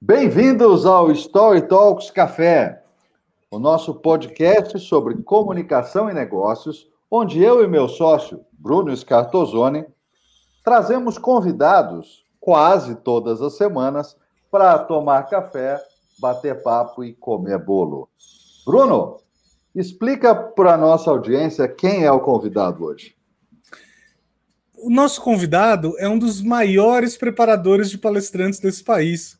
Bem-vindos ao Story Talks Café, o nosso podcast sobre comunicação e negócios, onde eu e meu sócio, Bruno Scartozone, trazemos convidados quase todas as semanas para tomar café, bater papo e comer bolo. Bruno, explica para a nossa audiência quem é o convidado hoje. O nosso convidado é um dos maiores preparadores de palestrantes desse país.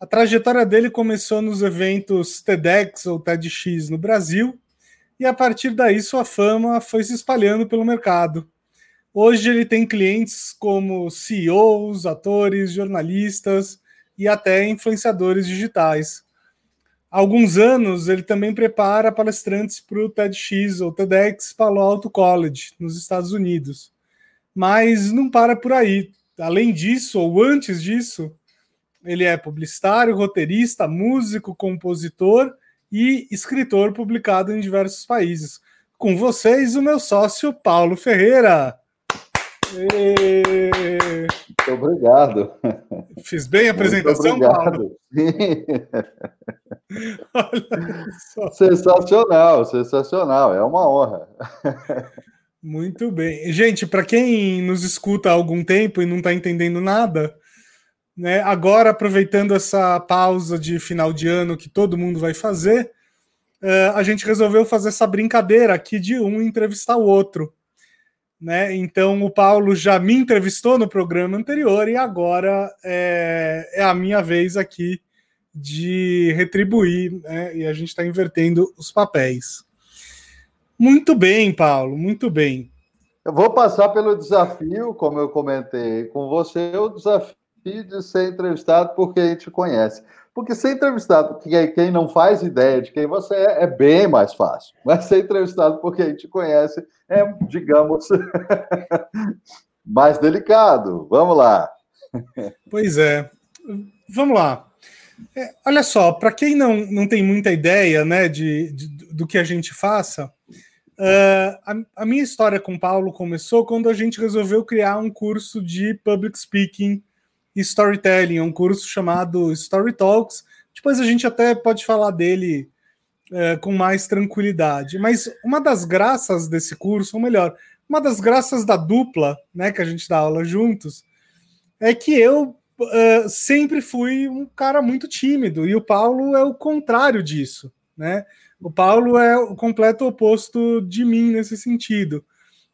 A trajetória dele começou nos eventos TEDx ou TEDx no Brasil, e a partir daí sua fama foi se espalhando pelo mercado. Hoje ele tem clientes como CEOs, atores, jornalistas e até influenciadores digitais. Há alguns anos ele também prepara palestrantes para o TEDx ou TEDx Palo Alto College, nos Estados Unidos. Mas não para por aí. Além disso, ou antes disso, ele é publicitário, roteirista, músico, compositor e escritor publicado em diversos países. Com vocês, o meu sócio Paulo Ferreira. E... Muito obrigado. Fiz bem a apresentação, Paulo? sensacional, sensacional. É uma honra. Muito bem. Gente, para quem nos escuta há algum tempo e não está entendendo nada, né? Agora, aproveitando essa pausa de final de ano que todo mundo vai fazer, uh, a gente resolveu fazer essa brincadeira aqui de um entrevistar o outro. Né? Então, o Paulo já me entrevistou no programa anterior e agora é, é a minha vez aqui de retribuir, né? e a gente está invertendo os papéis. Muito bem, Paulo, muito bem. Eu vou passar pelo desafio, como eu comentei com você, o desafio de ser entrevistado por quem te conhece. Porque ser entrevistado por quem não faz ideia de quem você é, é bem mais fácil. Mas ser entrevistado por quem te conhece é, digamos, mais delicado. Vamos lá. Pois é. Vamos lá. É, olha só, para quem não, não tem muita ideia né, de, de do que a gente faça, uh, a, a minha história com o Paulo começou quando a gente resolveu criar um curso de public speaking e storytelling, é um curso chamado Story Talks. Depois a gente até pode falar dele é, com mais tranquilidade. Mas uma das graças desse curso, ou melhor, uma das graças da dupla, né, que a gente dá aula juntos, é que eu uh, sempre fui um cara muito tímido e o Paulo é o contrário disso, né? O Paulo é o completo oposto de mim nesse sentido.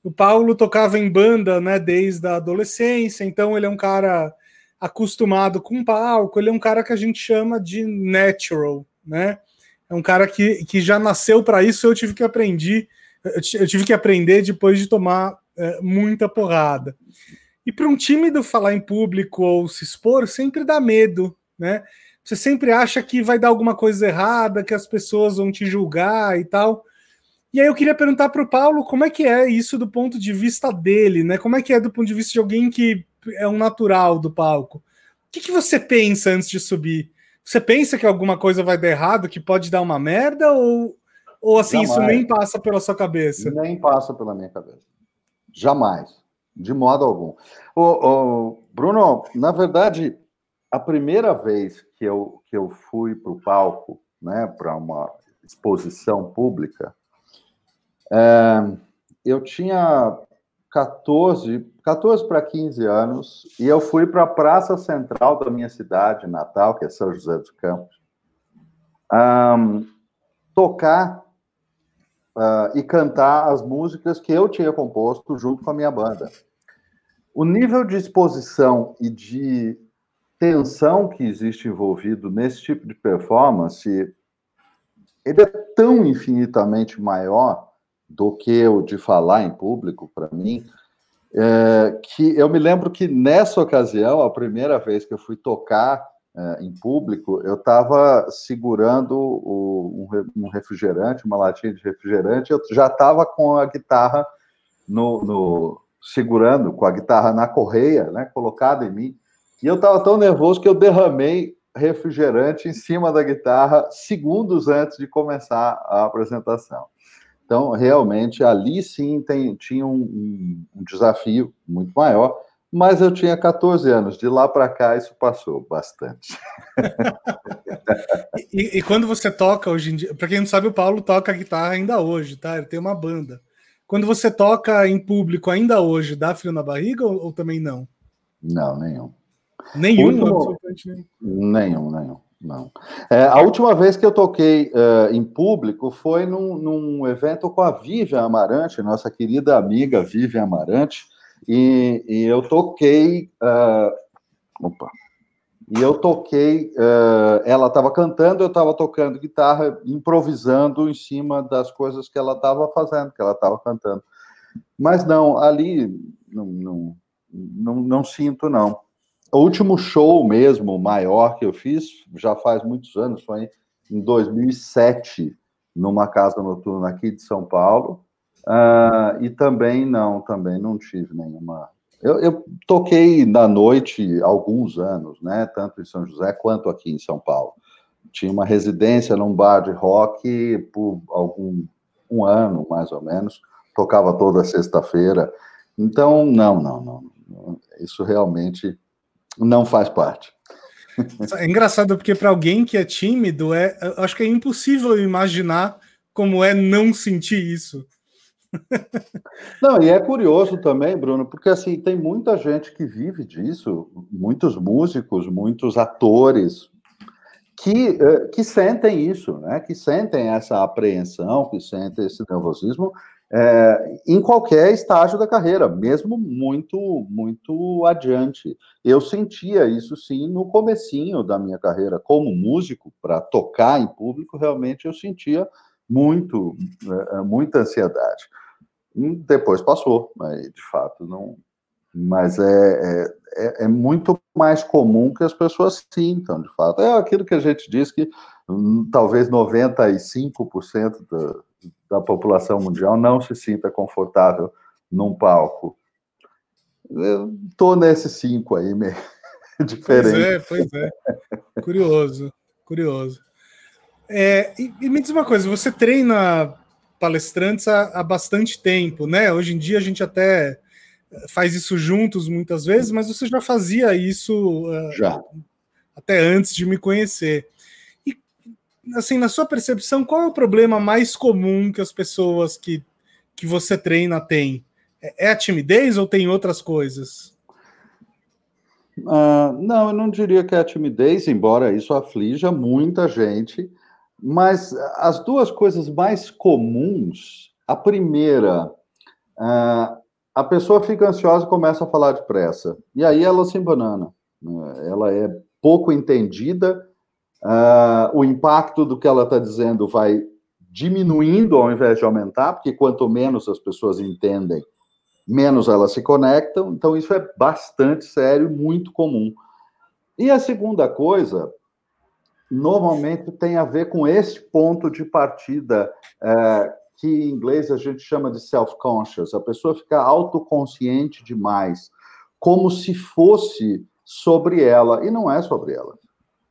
O Paulo tocava em banda, né, desde a adolescência, então ele é um cara acostumado com palco, ele é um cara que a gente chama de natural, né? É um cara que, que já nasceu para isso, eu tive que aprender, eu tive que aprender depois de tomar é, muita porrada. E para um tímido falar em público ou se expor sempre dá medo, né? Você sempre acha que vai dar alguma coisa errada, que as pessoas vão te julgar e tal. E aí eu queria perguntar para o Paulo como é que é isso do ponto de vista dele, né? Como é que é do ponto de vista de alguém que é um natural do palco. O que, que você pensa antes de subir? Você pensa que alguma coisa vai dar errado, que pode dar uma merda, ou, ou assim, Jamais. isso nem passa pela sua cabeça? Nem passa pela minha cabeça. Jamais. De modo algum. O, o Bruno, na verdade, a primeira vez que eu, que eu fui para o palco, né, para uma exposição pública, é, eu tinha 14, 14 para 15 anos, e eu fui para a praça central da minha cidade natal, que é São José dos Campos, um, tocar uh, e cantar as músicas que eu tinha composto junto com a minha banda. O nível de exposição e de tensão que existe envolvido nesse tipo de performance, ele é tão infinitamente maior do que o de falar em público, para mim, é, que eu me lembro que nessa ocasião, a primeira vez que eu fui tocar é, em público, eu estava segurando o, um, refrigerante, uma latinha de refrigerante, eu já estava com a guitarra no, no, segurando, com a guitarra na correia, né, colocada em mim, e eu estava tão nervoso que eu derramei refrigerante em cima da guitarra segundos antes de começar a apresentação. Então, realmente, ali sim tem, tinha um, um, desafio muito maior, mas eu tinha 14 anos. De lá para cá, isso passou bastante. e, e, quando você toca hoje em dia, para quem não sabe, o Paulo toca guitarra ainda hoje, tá? Ele tem uma banda. Quando você toca em público ainda hoje, dá frio na barriga ou, ou também não? Não, nenhum. Nenhum, último... nenhum. Nenhum, nenhum. Não. É, a última vez que eu toquei uh, em público foi num, num, evento com a Vivian Amarante, nossa querida amiga Vivian Amarante, e, e eu toquei. Uh, opa! E eu toquei. Uh, ela estava cantando, eu estava tocando guitarra, improvisando em cima das coisas que ela estava fazendo, que ela estava cantando. Mas não, ali não, não, não, não sinto, não. O último show mesmo, maior que eu fiz, já faz muitos anos, foi em 2007, numa casa noturna aqui de São Paulo. Uh, e também não, também não tive nenhuma. Eu, eu, toquei na noite alguns anos, né? Tanto em São José quanto aqui em São Paulo. Tinha uma residência num bar de rock por algum um ano, mais ou menos. Tocava toda sexta-feira. Então, não, não, não. Isso realmente não faz parte. É engraçado porque para alguém que é tímido, é, acho que é impossível imaginar como é não sentir isso. Não, e é curioso também, Bruno, porque assim tem muita gente que vive disso, muitos músicos, muitos atores que, eh, que sentem isso, né? Que sentem essa apreensão, que sentem esse nervosismo é, em qualquer estágio da carreira, mesmo muito, muito adiante. Eu sentia isso sim no comecinho da minha carreira como músico, para tocar em público, realmente eu sentia muito, é, é, muita ansiedade. Depois passou, mas de fato não. Mas é, é, é, é muito mais comum que as pessoas sintam, de fato. É aquilo que a gente diz que hum, talvez 95% da, da população mundial não se sinta confortável num palco. Eu tô nesses cinco aí, meio diferente. Pois é, pois é. Curioso, curioso. É, e, e, me diz uma coisa, você treina palestrantes há, há, bastante tempo, né? Hoje em dia a gente até faz isso juntos muitas vezes, mas você já fazia isso uh, já. até antes de me conhecer assim, na sua percepção, qual é o problema mais comum que as pessoas que, que você treina têm? É, é a timidez ou tem outras coisas? Uh, não, eu não diria que é a timidez, embora isso aflija muita gente, mas as duas coisas mais comuns, a primeira, uh, a pessoa fica ansiosa e começa a falar depressa, e aí ela se embanana, né? ela é pouco entendida Uh, o impacto do que ela está dizendo vai diminuindo ao invés de aumentar, porque quanto menos as pessoas entendem, menos elas se conectam. Então, isso é bastante sério, muito comum. E a segunda coisa, normalmente tem a ver com esse ponto de partida, é, que em inglês a gente chama de self-conscious. A pessoa fica autoconsciente demais, como se fosse sobre ela, e não é sobre ela.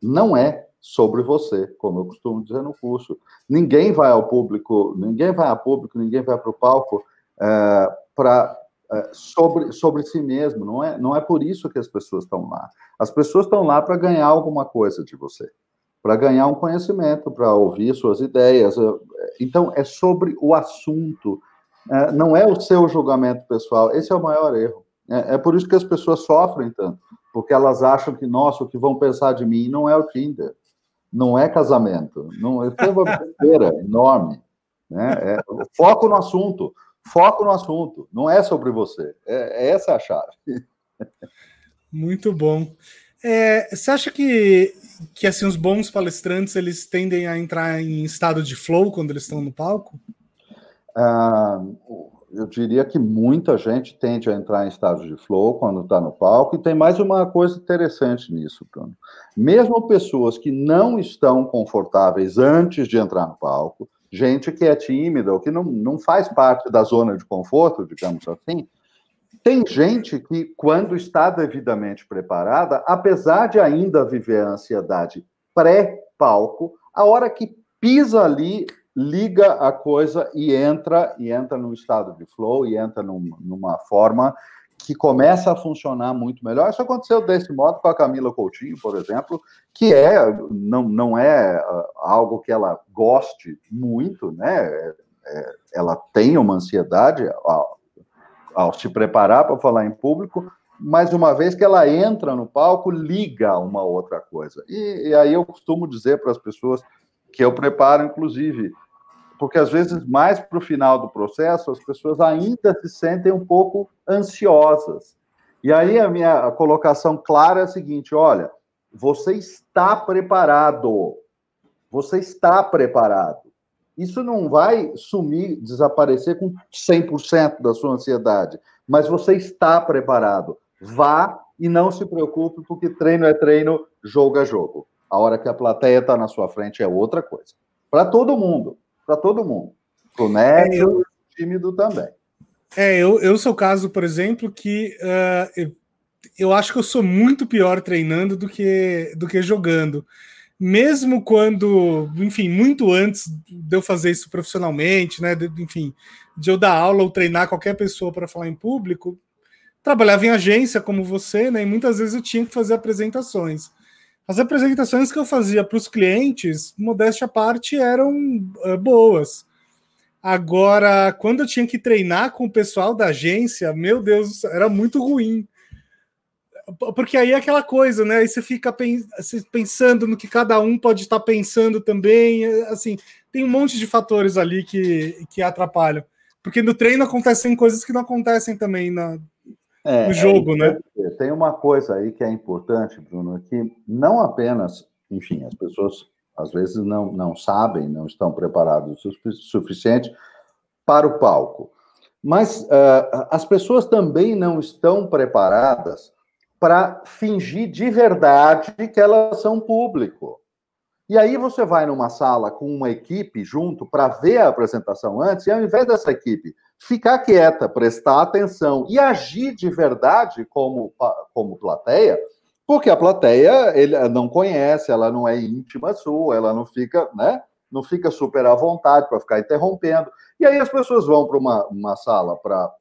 Não é sobre você, como eu costumo dizer no curso. Ninguém vai ao público, ninguém vai a público, ninguém vai para o palco é, para é, sobre, sobre si mesmo. Não é, não é por isso que as pessoas estão lá. As pessoas estão lá para ganhar alguma coisa de você, para ganhar um conhecimento, para ouvir suas ideias. Então, é sobre o assunto, é, não é o seu julgamento pessoal. Esse é o maior erro. É, é por isso que as pessoas sofrem tanto, porque elas acham que, nossa, o que vão pensar de mim não é o Tinder não é casamento. Não, é uma besteira enorme. Né? É, foco no assunto. Foco no assunto. Não é sobre você. É, é essa a chave. Muito bom. É, você acha que, que assim, os bons palestrantes eles tendem a entrar em estado de flow quando eles estão no palco? Ah, eu diria que muita gente tende a entrar em estado de flow quando está no palco, e tem mais uma coisa interessante nisso, Bruno. Mesmo pessoas que não estão confortáveis antes de entrar no palco, gente que é tímida ou que não, não faz parte da zona de conforto, digamos assim, tem gente que, quando está devidamente preparada, apesar de ainda viver a ansiedade pré-palco, a hora que pisa ali, liga a coisa e entra e entra num estado de flow e entra num, numa forma que começa a funcionar muito melhor. Isso aconteceu desse modo com a Camila Coutinho, por exemplo, que é não, não é ah, algo que ela goste muito, né? É, é, ela tem uma ansiedade ao, ao se preparar para falar em público, mas uma vez que ela entra no palco, liga uma outra coisa. E, e aí eu costumo dizer para as pessoas que eu preparo, inclusive, porque às vezes, mais para o final do processo, as pessoas ainda se sentem um pouco ansiosas. E aí a minha colocação clara é a seguinte: olha, você está preparado. Você está preparado. Isso não vai sumir, desaparecer com 100% da sua ansiedade, mas você está preparado. Vá e não se preocupe, porque treino é treino, jogo é jogo. A hora que a plateia está na sua frente é outra coisa. Para todo mundo, para todo mundo. O Neto, é, eu... tímido também. É, eu, eu sou o caso, por exemplo, que uh, eu, eu acho que eu sou muito pior treinando do que, do que jogando. Mesmo quando, enfim, muito antes de eu fazer isso profissionalmente, né? De, enfim, de eu dar aula ou treinar qualquer pessoa para falar em público, trabalhava em agência como você, né? E muitas vezes eu tinha que fazer apresentações. As apresentações que eu fazia para os clientes, modéstia à parte, eram uh, boas. Agora, quando eu tinha que treinar com o pessoal da agência, meu Deus, era muito ruim. Porque aí é aquela coisa, né? Aí você fica pensando no que cada um pode estar pensando também. Assim, tem um monte de fatores ali que, que atrapalham. Porque no treino acontecem coisas que não acontecem também na, é, no jogo, é, né? Tem uma coisa aí que é importante, Bruno, que não apenas, enfim, as pessoas às vezes não, não sabem, não estão preparados o suficiente para o palco. Mas uh, as pessoas também não estão preparadas para fingir de verdade que elas são público. E aí você vai numa sala com uma equipe junto para ver a apresentação antes, e ao invés dessa equipe ficar quieta, prestar atenção e agir de verdade como, como plateia, porque a plateia ele não conhece, ela não é íntima sua, ela não fica, né? Não fica super à vontade para ficar interrompendo. E aí as pessoas vão para uma, uma sala para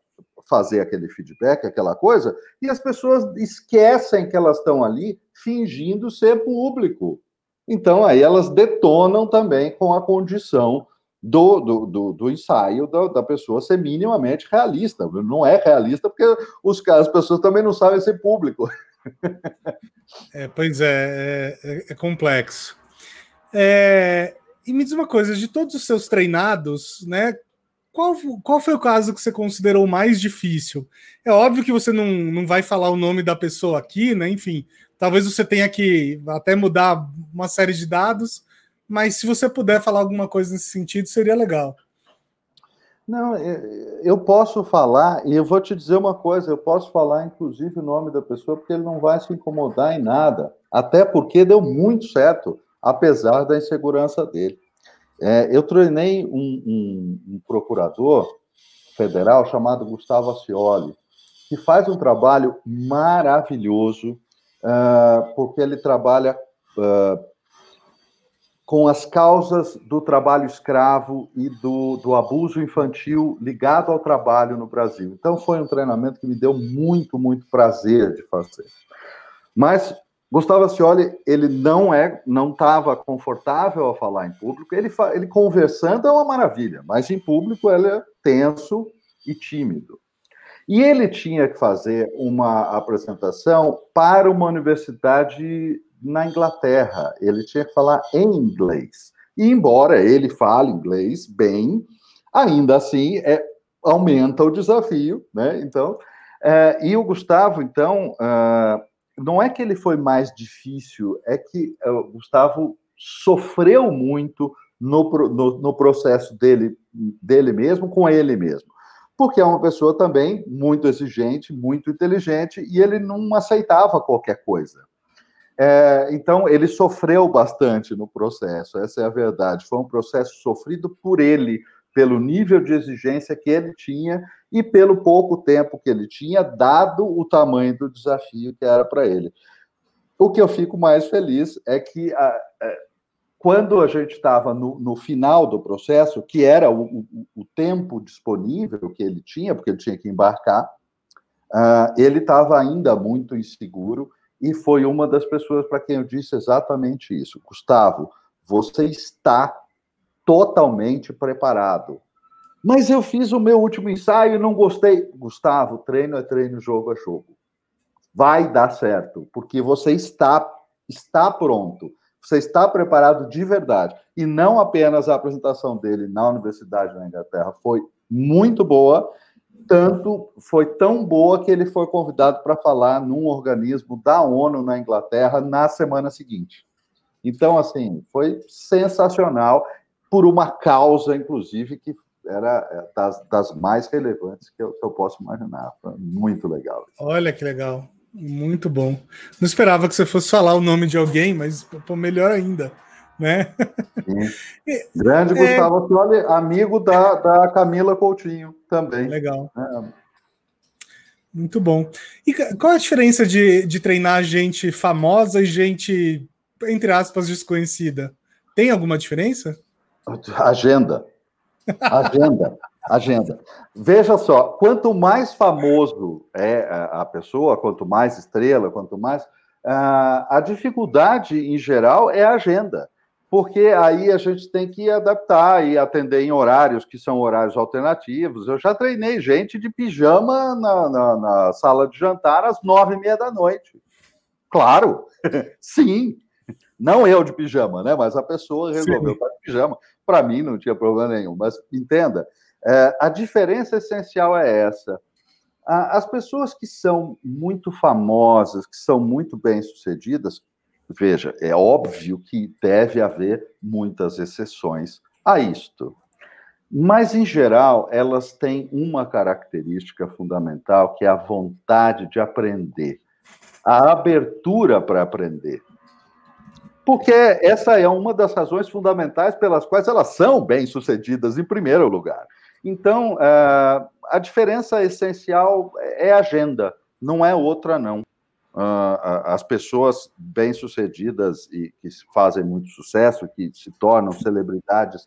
fazer aquele feedback, aquela coisa, e as pessoas esquecem que elas estão ali fingindo ser público. Então aí elas detonam também com a condição do, do, do, do ensaio da, da, pessoa ser minimamente realista. Não é realista porque os, as pessoas também não sabem ser público. É, pois é, é, é complexo. É, e me diz uma coisa, de todos os seus treinados, né? Qual, qual foi o caso que você considerou mais difícil? É óbvio que você não, não vai falar o nome da pessoa aqui, né? Enfim, talvez você tenha que até mudar uma série de dados, mas se você puder falar alguma coisa nesse sentido, seria legal. Não, é, eu posso falar, e eu vou te dizer uma coisa: eu posso falar, inclusive, o nome da pessoa, porque ele não vai se incomodar em nada. Até porque deu muito certo, apesar da insegurança dele. É, eu treinei um, um, um, procurador federal chamado Gustavo Ascioli, que faz um trabalho maravilhoso, uh, porque ele trabalha uh, com as causas do trabalho escravo e do, do abuso infantil ligado ao trabalho no Brasil. Então, foi um treinamento que me deu muito, muito prazer de fazer. Mas Gustavo Ascioli, ele não é, não estava confortável a falar em público. Ele, ele conversando é uma maravilha, mas em público ele é tenso e tímido. E ele tinha que fazer uma apresentação para uma universidade na Inglaterra. Ele tinha que falar em inglês. E embora ele fale inglês bem, ainda assim é, aumenta o desafio, né? Então, é, e o Gustavo, então, uh, não é que ele foi mais difícil, é que uh, o Gustavo sofreu muito no, no, no processo dele, dele mesmo, com ele mesmo porque é uma pessoa também muito exigente, muito inteligente, e ele não aceitava qualquer coisa. É, então, ele sofreu bastante no processo, essa é a verdade. Foi um processo sofrido por ele, pelo nível de exigência que ele tinha e pelo pouco tempo que ele tinha, dado o tamanho do desafio que era para ele. O que eu fico mais feliz é que a, a, é, quando a gente estava no, no, final do processo, que era o, o, o tempo disponível que ele tinha, porque ele tinha que embarcar, Uh, ele estava ainda muito inseguro e foi uma das pessoas para quem eu disse exatamente isso. Gustavo, você está totalmente preparado. Mas eu fiz o meu último ensaio e não gostei. Gustavo, treino é treino, jogo é jogo. Vai dar certo, porque você está está pronto. Você está preparado de verdade. E não apenas a apresentação dele na Universidade da Inglaterra foi muito boa, tanto foi tão boa que ele foi convidado para falar num organismo da ONU na Inglaterra na semana seguinte. Então, assim, foi sensacional por uma causa, inclusive, que era é, das, das mais relevantes que eu, que eu, posso imaginar. Foi muito legal. Olha que legal. Muito bom. Não esperava que você fosse falar o nome de alguém, mas pô, melhor ainda. Né? Grande é... Gustavo Ascioli, amigo da, da Camila Coutinho também. Legal. É. Muito bom. E qual a diferença de, de treinar gente famosa e gente, entre aspas, desconhecida? Tem alguma diferença? Agenda. Agenda. Agenda. Veja só, quanto mais famoso é a pessoa, quanto mais estrela, quanto mais. A dificuldade, em geral, é a agenda porque aí a gente tem que adaptar e atender em horários que são horários alternativos. Eu já treinei gente de pijama na, na, na sala de jantar às nove e meia da noite. Claro, sim. Não eu de pijama, né? Mas a pessoa resolveu estar de pijama. Para mim não tinha problema nenhum. Mas entenda, é, a diferença essencial é essa. as pessoas que são muito famosas, que são muito bem sucedidas, Veja, é óbvio que deve haver muitas exceções a isto. Mas, em geral, elas têm uma característica fundamental, que é a vontade de aprender, a abertura para aprender. Porque essa é uma das razões fundamentais pelas quais elas são bem-sucedidas, em primeiro lugar. Então, eh, a diferença essencial é a agenda, não é outra, não as pessoas bem-sucedidas e que fazem muito sucesso, que se tornam celebridades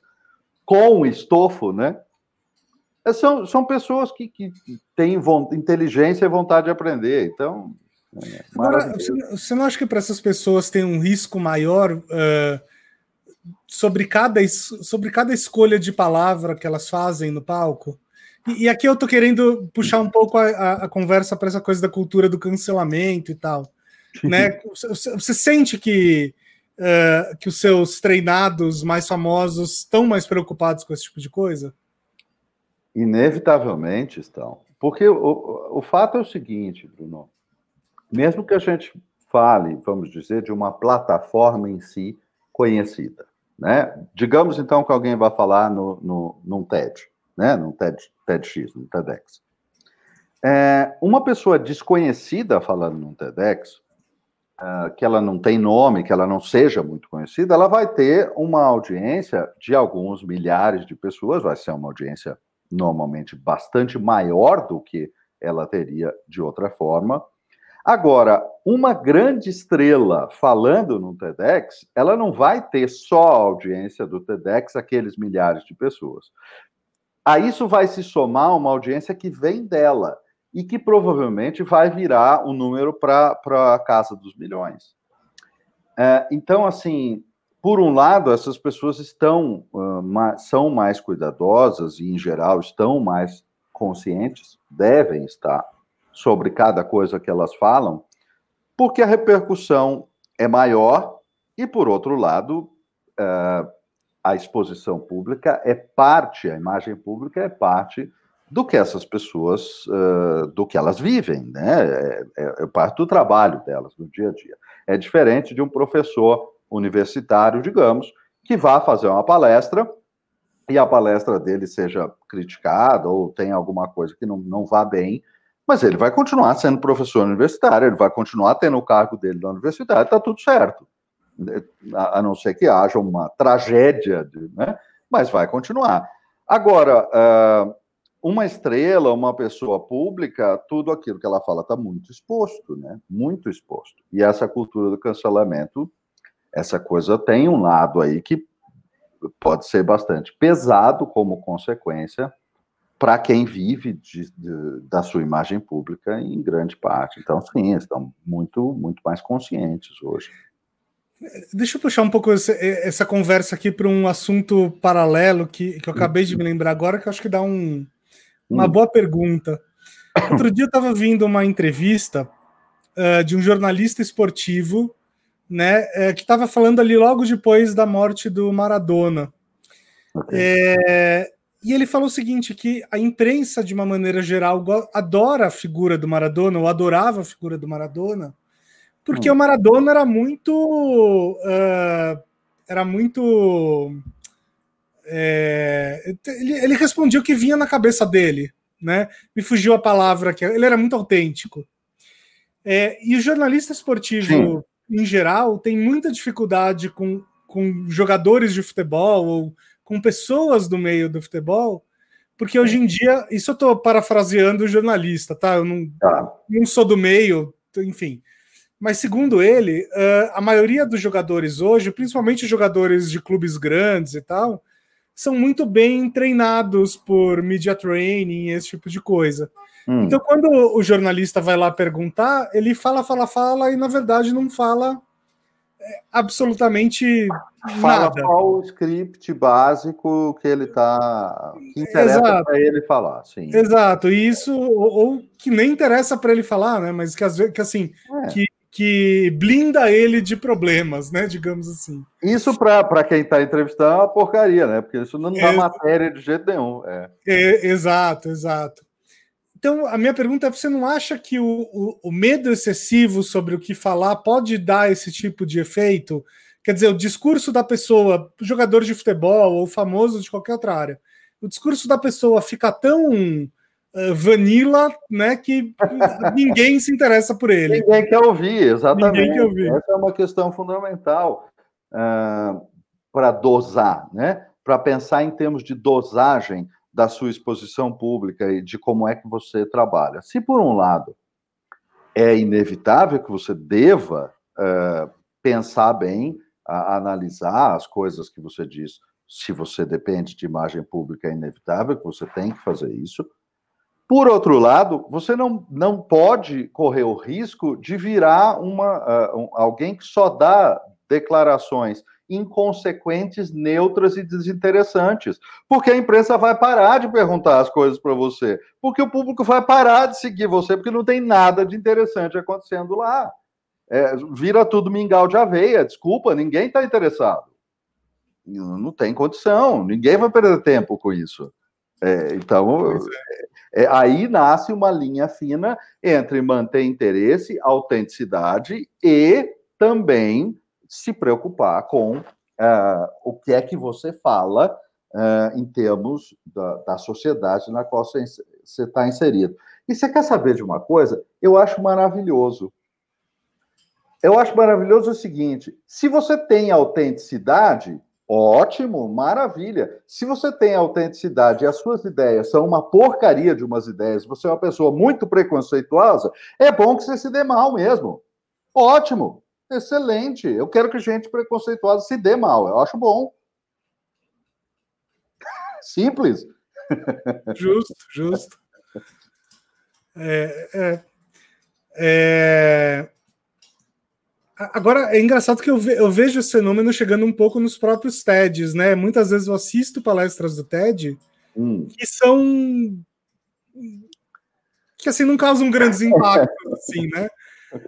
com estofo, né? É, são, são pessoas que, que têm inteligência e vontade de aprender. Então, é Agora, você não acha que para essas pessoas tem um risco maior uh, sobre, cada, sobre cada escolha de palavra que elas fazem no palco? E, e, aqui eu tô querendo puxar um pouco a, a, a conversa para essa coisa da cultura do cancelamento e tal. né? Você, você sente que, uh, que os seus treinados mais famosos estão mais preocupados com esse tipo de coisa? Inevitavelmente estão. Porque o, o fato é o seguinte, Bruno. Mesmo que a gente fale, vamos dizer, de uma plataforma em si conhecida, né? Digamos então que alguém vai falar no, no, num TED né, no TED, TEDx, no TEDx. É, uma pessoa desconhecida falando no TEDx, uh, que ela não tem nome, que ela não seja muito conhecida, ela vai ter uma audiência de alguns milhares de pessoas, vai ser uma audiência normalmente bastante maior do que ela teria de outra forma. Agora, uma grande estrela falando no TEDx, ela não vai ter só a audiência do TEDx, aqueles milhares de pessoas. A isso vai se somar uma audiência que vem dela e que provavelmente vai virar um número para a casa dos milhões. É, então, assim, por um lado, essas pessoas estão uh, são mais cuidadosas e, em geral, estão mais conscientes, devem estar sobre cada coisa que elas falam, porque a repercussão é maior e, por outro lado, uh, a exposição pública é parte, a imagem pública é parte do que essas pessoas, uh, do que elas vivem, né? É, é, é, parte do trabalho delas no dia a dia. É diferente de um professor universitário, digamos, que vá fazer uma palestra e a palestra dele seja criticada ou tem alguma coisa que não, não vá bem, mas ele vai continuar sendo professor universitário, ele vai continuar tendo o cargo dele na universidade, está tudo certo a não ser que haja uma tragédia, né? mas vai continuar. Agora, ah, uma estrela, uma pessoa pública, tudo aquilo que ela fala está muito exposto, né? Muito exposto. E essa cultura do cancelamento, essa coisa tem um lado aí que pode ser bastante pesado como consequência para quem vive de, de, da sua imagem pública em grande parte. Então, sim, estão muito, muito mais conscientes hoje. Deixa eu puxar um pouco essa, essa conversa aqui para um assunto paralelo que, que eu acabei de me lembrar agora, que eu acho que dá um, uma hum. boa pergunta. Outro dia eu estava vindo uma entrevista uh, de um jornalista esportivo, né, uh, que estava falando ali logo depois da morte do Maradona. Okay. É, e ele falou o seguinte: que a imprensa, de uma maneira geral, adora a figura do Maradona, ou adorava a figura do Maradona, porque hum. o Maradona era muito. Uh, era muito. É, ele, ele respondia o que vinha na cabeça dele, né? Me fugiu a palavra que ele era muito autêntico. É, e o jornalista esportivo, Sim. em geral, tem muita dificuldade com, com jogadores de futebol ou com pessoas do meio do futebol, porque hoje em dia, isso eu estou parafraseando o jornalista, tá? Eu não, tá. não sou do meio, enfim. Mas segundo ele, uh, a maioria dos jogadores hoje, principalmente jogadores de clubes grandes e tal, são muito bem treinados por media training, esse tipo de coisa. Hum. Então, quando o jornalista vai lá perguntar, ele fala, fala, fala, e na verdade não fala absolutamente Fala nada. qual o script básico que ele está que interessa para ele falar, sim. Exato, e isso ou, ou que nem interessa para ele falar, né? Mas que, que assim, é. que, que blinda ele de problemas, né? Digamos assim. Isso para quem está entrevistando é uma porcaria, né? Porque isso não dá é, matéria de jeito nenhum. É. é exato, exato. Então, a minha pergunta é: você não acha que o, o, o, medo excessivo sobre o que falar pode dar esse tipo de efeito? Quer dizer, o discurso da pessoa, jogador de futebol ou famoso de qualquer outra área, o discurso da pessoa fica tão uh, vanilla, né, que ninguém se interessa por ele. Ninguém quer ouvir, exatamente. Ninguém quer ouvir. Essa é uma questão fundamental uh, para dosar, né? Para pensar em termos de dosagem da sua exposição pública e de como é que você trabalha. Se, por um lado, é inevitável que você deva uh, pensar bem, analisar as coisas que você diz, se você depende de imagem pública, é inevitável que você tem que fazer isso. Por outro lado, você não, não pode correr o risco de virar uma, uh, alguém que só dá declarações inconsequentes, neutras e desinteressantes. Porque a imprensa vai parar de perguntar as coisas para você. Porque o público vai parar de seguir você, porque não tem nada de interessante acontecendo lá. É, vira tudo mingau de aveia, desculpa, ninguém está interessado. Não tem condição, ninguém vai perder tempo com isso. É, então, é. É, aí nasce uma linha fina entre manter interesse, autenticidade e também se preocupar com uh, o que é que você fala uh, em termos da, da, sociedade na qual você está inserido. E você quer saber de uma coisa? Eu acho maravilhoso. Eu acho maravilhoso o seguinte: se você tem autenticidade, ótimo, maravilha. Se você tem autenticidade e as suas ideias são uma porcaria de umas ideias, você é uma pessoa muito preconceituosa, é bom que você se dê mal mesmo. Ótimo. Excelente. Eu quero que gente preconceituosa se dê mal. Eu acho bom. Simples. Justo, justo. É, é, é... Agora, é engraçado que eu, ve eu, vejo esse fenômeno chegando um pouco nos próprios TEDs, né? Muitas vezes eu assisto palestras do TED hum. que são. que assim não causam grandes impactos, assim, né?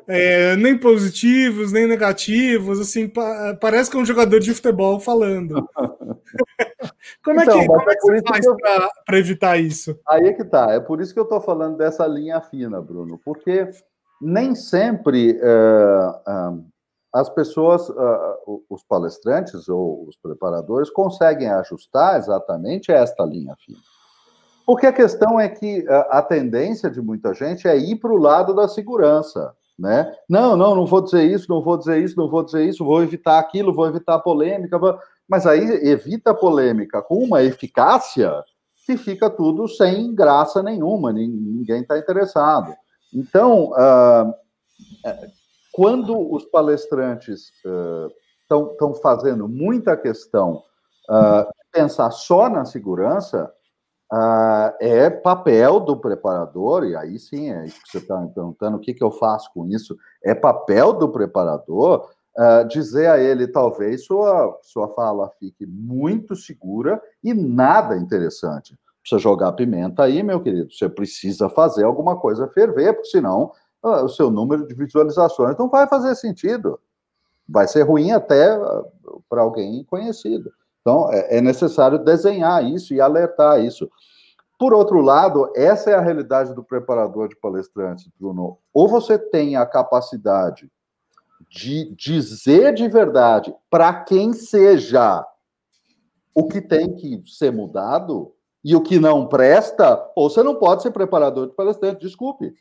é, nem positivos, nem negativos, assim, pa parece que é um jogador de futebol falando. como é então, que, como é, é que você faz eu... para evitar isso? Aí é que tá, é por isso que eu estou falando dessa linha fina, Bruno, porque nem sempre uh, uh, as pessoas, uh, os palestrantes ou os preparadores conseguem ajustar exatamente esta linha fina. Porque a questão é que a tendência de muita gente é ir para o lado da segurança né? Não, não, não vou dizer isso, não vou dizer isso, não vou dizer isso, vou evitar aquilo, vou evitar polêmica, mas aí evita a polêmica com uma eficácia que fica tudo sem graça nenhuma, ninguém está interessado. Então, uh, quando os palestrantes estão uh, fazendo muita questão uh, de pensar só na segurança, uh, é papel do preparador, e aí sim, é isso que você está me perguntando, o que, que eu faço com isso? É papel do preparador uh, dizer a ele, talvez sua, sua fala fique muito segura e nada interessante. Precisa jogar pimenta aí, meu querido. Você precisa fazer alguma coisa ferver, porque senão uh, o seu número de visualizações não vai fazer sentido. Vai ser ruim até para alguém conhecido. Então, é, é necessário desenhar isso e alertar isso. Por outro lado, essa é a realidade do preparador de palestrantes, Bruno. Ou você tem a capacidade de dizer de verdade para quem seja o que tem que ser mudado e o que não presta, ou você não pode ser preparador de palestrante, desculpe.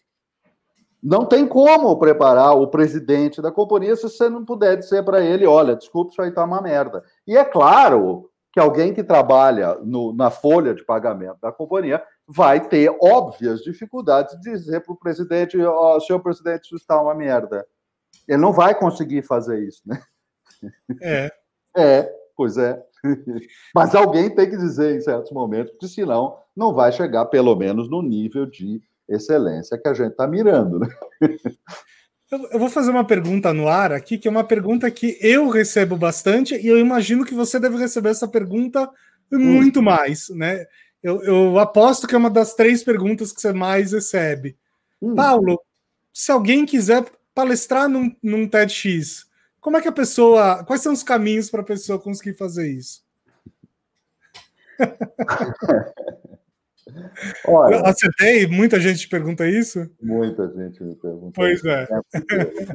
Não tem como preparar o presidente da companhia se você não puder dizer para ele, olha, desculpe, isso aí tá uma merda. E é claro que alguém que trabalha no, na folha de pagamento da companhia vai ter óbvias dificuldades de dizer para o presidente, oh, senhor presidente, isso está uma merda. Ele não vai conseguir fazer isso, né? É. É, pois é. Mas alguém tem que dizer em certos momentos, porque senão não vai chegar, pelo menos, no nível de excelência que a gente está mirando, né? Eu vou fazer uma pergunta no ar aqui, que é uma pergunta que eu recebo bastante, e eu imagino que você deve receber essa pergunta muito hum. mais, né? Eu, eu, aposto que é uma das três perguntas que você mais recebe. Hum. Paulo, se alguém quiser palestrar num, num TEDx, como é que a pessoa. Quais são os caminhos para a pessoa conseguir fazer isso? Olha, eu acertei? Muita gente pergunta isso? Muita gente me pergunta. Pois é. é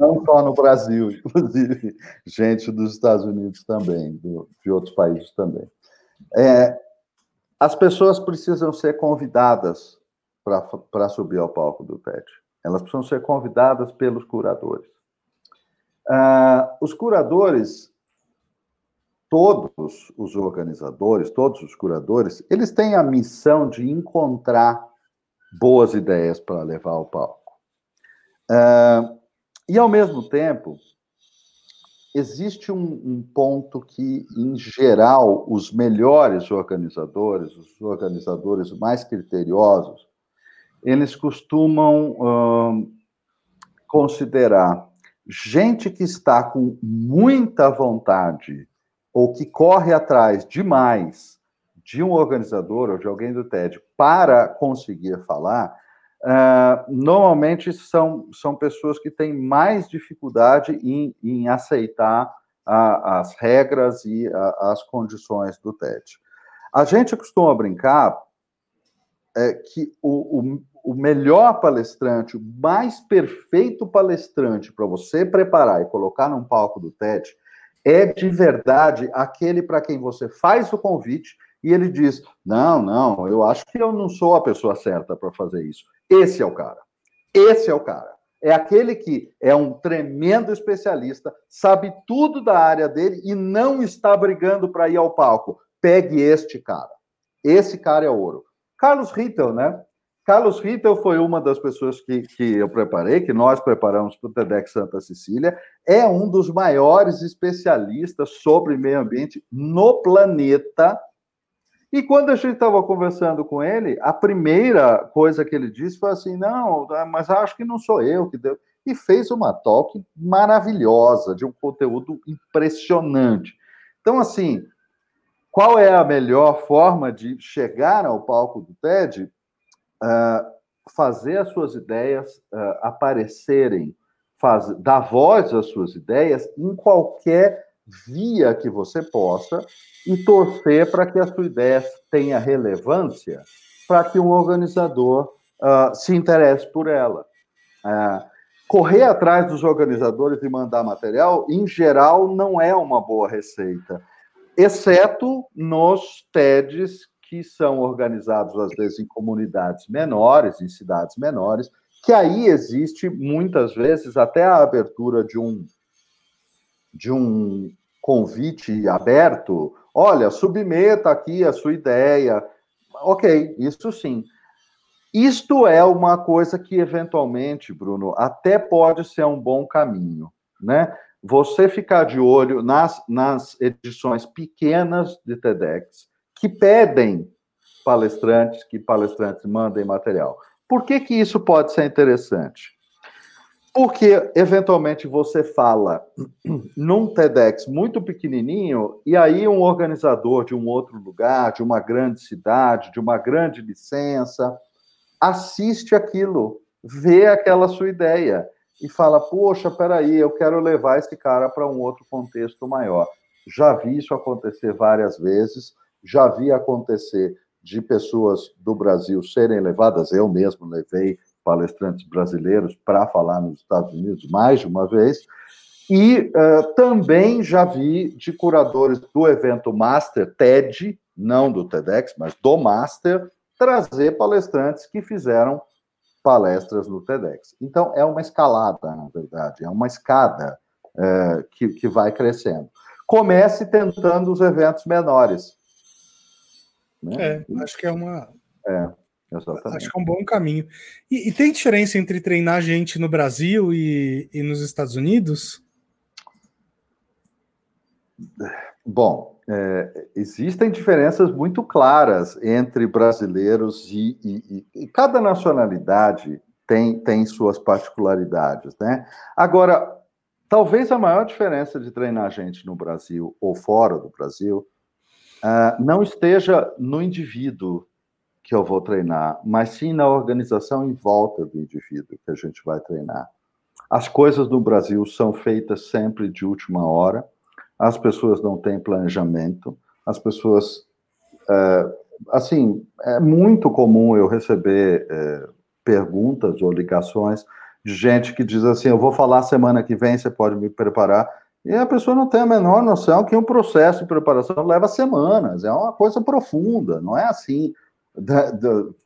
não só no Brasil, inclusive gente dos Estados Unidos também, do, de outros países também. É, as pessoas precisam ser convidadas para subir ao palco do TED. Elas precisam ser convidadas pelos curadores. Uh, os curadores, todos os organizadores, todos os curadores, eles têm a missão de encontrar boas ideias para levar ao palco. Uh, e, ao mesmo tempo, existe um, um, ponto que, em geral, os melhores organizadores, os organizadores mais criteriosos, eles costumam uh, considerar gente que está com muita vontade ou que corre atrás demais de um organizador ou de alguém do TED para conseguir falar, uh, normalmente são, são pessoas que têm mais dificuldade em, em aceitar a, as regras e a, as condições do TED. A gente costuma brincar é, que o, o, o melhor palestrante, o mais perfeito palestrante para você preparar e colocar num palco do TED é de verdade aquele para quem você faz o convite e ele diz: Não, não, eu acho que eu não sou a pessoa certa para fazer isso. Esse é o cara. Esse é o cara. É aquele que é um tremendo especialista, sabe tudo da área dele e não está brigando para ir ao palco. Pegue este cara. Esse cara é ouro. Carlos Rittel, né? Carlos Rittel foi uma das pessoas que, que eu preparei, que nós preparamos para o TEDx Santa Cecília. É um dos maiores especialistas sobre meio ambiente no planeta. E quando a gente estava conversando com ele, a primeira coisa que ele disse foi assim: não, mas acho que não sou eu que deu. E fez uma talk maravilhosa, de um conteúdo impressionante. Então, assim, qual é a melhor forma de chegar ao palco do TED? Uh, fazer as suas ideias uh, aparecerem, faz, dar voz às suas ideias em qualquer via que você possa e torcer para que a sua ideia tenha relevância para que um organizador uh, se interesse por ela. Correr atrás dos organizadores e mandar material, em geral, não é uma boa receita, exceto nos TEDs que são organizados, às vezes, em comunidades menores, em cidades menores, que aí existe, muitas vezes, até a abertura de um, de um convite aberto. Olha, submeta aqui a sua ideia. Ok, isso sim. Isto é uma coisa que, eventualmente, Bruno, até pode ser um bom caminho, né? Você ficar de olho nas, nas edições pequenas de TEDx, que pedem palestrantes, que palestrantes mandem material. Por que, que isso pode ser interessante? Porque, eventualmente, você fala num TEDx muito pequenininho, e aí um organizador de um outro lugar, de uma grande cidade, de uma grande licença, assiste aquilo, vê aquela sua ideia e fala: Poxa, peraí, eu quero levar esse cara para um outro contexto maior. Já vi isso acontecer várias vezes, já vi acontecer de pessoas do Brasil serem levadas, eu mesmo levei palestrantes brasileiros para falar nos Estados Unidos mais de uma vez, e uh, também já vi de curadores do evento Master TED, não do TEDx, mas do Master, trazer palestrantes que fizeram palestras no TEDx. Então, é uma escalada, na verdade, é uma escada uh, que, que vai crescendo. Comece tentando os eventos menores. Né? É, acho que é uma. É. Exatamente. Acho que é um bom caminho. E, e, tem diferença entre treinar gente no Brasil e, e nos Estados Unidos? Bom, é, existem diferenças muito claras entre brasileiros e, e, e, cada nacionalidade tem, tem suas particularidades, né? Agora, talvez a maior diferença de treinar gente no Brasil ou fora do Brasil uh, não esteja no indivíduo que eu vou treinar, mas sim na organização em volta do indivíduo que a gente vai treinar. As coisas no Brasil são feitas sempre de última hora, as pessoas não têm planejamento, as pessoas. É, assim, é muito comum eu receber é, perguntas ou ligações de gente que diz assim: eu vou falar semana que vem, você pode me preparar. E a pessoa não tem a menor noção que um processo de preparação leva semanas, é uma coisa profunda, não é assim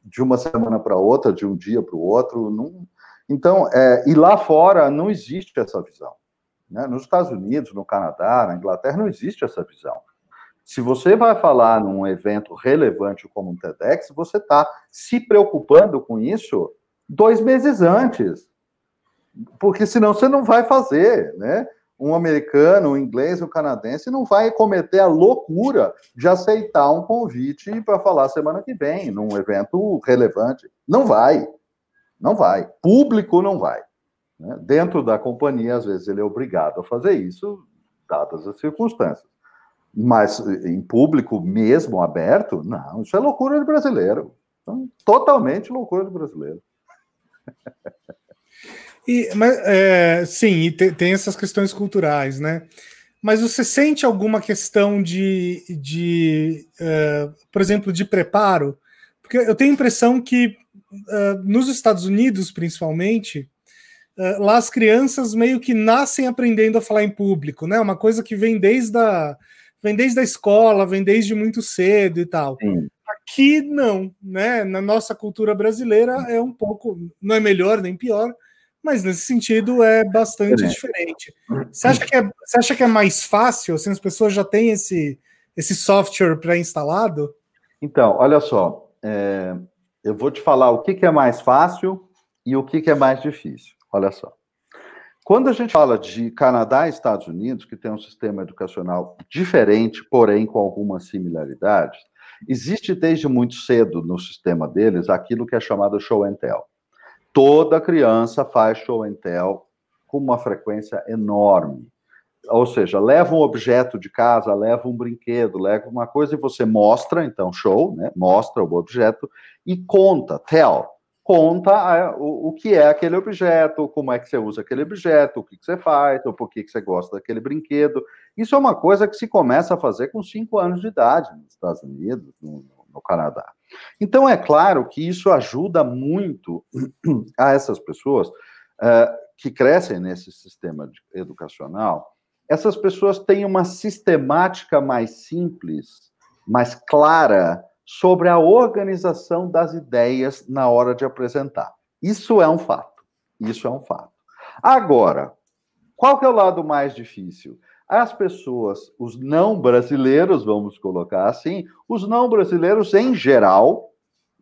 de uma semana para outra, de um dia para o outro. Não... Então, é, e lá fora não existe essa visão. Né? Nos Estados Unidos, no Canadá, na Inglaterra, não existe essa visão. Se você vai falar num evento relevante como um TEDx, você está se preocupando com isso dois meses antes. Porque senão você não vai fazer, né? Um americano, um inglês, um canadense não vai cometer a loucura de aceitar um convite para falar semana que vem, num evento relevante. Não vai. Não vai. Público não vai. Né? Dentro da companhia, às vezes, ele é obrigado a fazer isso, dadas as circunstâncias. Mas em público mesmo, aberto, não, isso é loucura de brasileiro. Então, totalmente loucura de brasileiro. E, mas, é, sim, e te, tem essas questões culturais, né? Mas você sente alguma questão de, de uh, por exemplo, de preparo? Porque eu tenho a impressão que uh, nos Estados Unidos, principalmente, uh, lá as crianças meio que nascem aprendendo a falar em público, né? Uma coisa que vem desde a, vem desde a escola, vem desde muito cedo e tal. Sim. Aqui não, né? Na nossa cultura brasileira é um pouco, não é melhor nem pior, mas nesse sentido é bastante é. diferente. Você acha, que é, você acha que é mais fácil, assim, as pessoas já têm esse, esse software pré-instalado? Então, olha só, é, eu vou te falar o que, que é mais fácil e o que, que é mais difícil. Olha só. Quando a gente fala de Canadá e Estados Unidos, que tem um sistema educacional diferente, porém com algumas similaridades, existe desde muito cedo no sistema deles aquilo que é chamado show and tell toda criança faz show and tell com uma frequência enorme. Ou seja, leva um objeto de casa, leva um brinquedo, leva uma coisa e você mostra, então, show, né? Mostra o objeto e conta, tell. Conta a, o, o, que é aquele objeto, como é que você usa aquele objeto, o que, que você faz, ou por que, que você gosta daquele brinquedo. Isso é uma coisa que se começa a fazer com cinco anos de idade nos Estados Unidos, no, no Canadá. Então, é claro que isso ajuda muito a essas pessoas uh, que crescem nesse sistema educacional. Essas pessoas têm uma sistemática mais simples, mais clara sobre a organização das ideias na hora de apresentar. Isso é um fato. Isso é um fato. Agora, qual que é o lado mais difícil? As pessoas, os não brasileiros, vamos colocar assim, os não brasileiros em geral,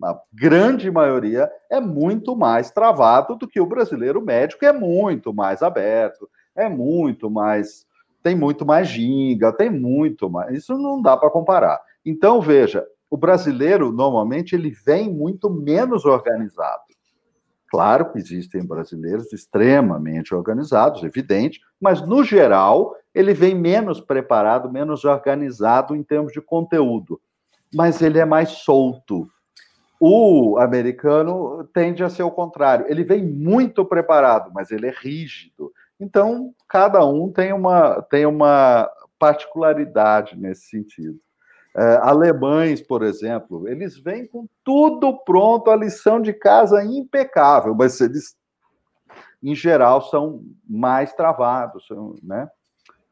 a grande maioria, é muito mais travado do que o brasileiro médio, que é muito mais aberto, é muito mais. tem muito mais ginga, tem muito mais. Isso não dá para comparar. Então, veja, o brasileiro, normalmente, ele vem muito menos organizado. Claro que existem brasileiros extremamente organizados, evidente, mas, no geral, ele vem menos preparado, menos organizado em termos de conteúdo. Mas ele é mais solto. O americano tende a ser o contrário. Ele vem muito preparado, mas ele é rígido. Então, cada um tem uma, tem uma particularidade nesse sentido. É, alemães, por exemplo, eles vêm com tudo pronto, a lição de casa impecável, mas eles, em geral, são mais travados, são, né?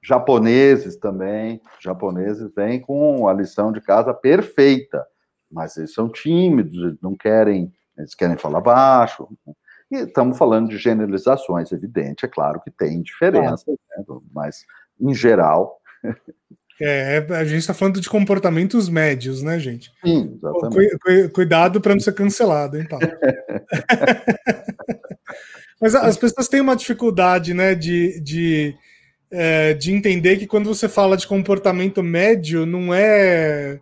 Japoneses também, japoneses vêm com a lição de casa perfeita, mas eles são tímidos, eles não querem, eles querem falar baixo. E estamos falando de generalizações, evidente, é claro que tem diferença, né? mas em geral é, é, a gente está falando de comportamentos médios, né, gente? Sim, exatamente. Cu, cu, cuidado para não ser cancelado, hein, Paulo? Mas as pessoas têm uma dificuldade, né, de, de, é, de entender que quando você fala de comportamento médio, não é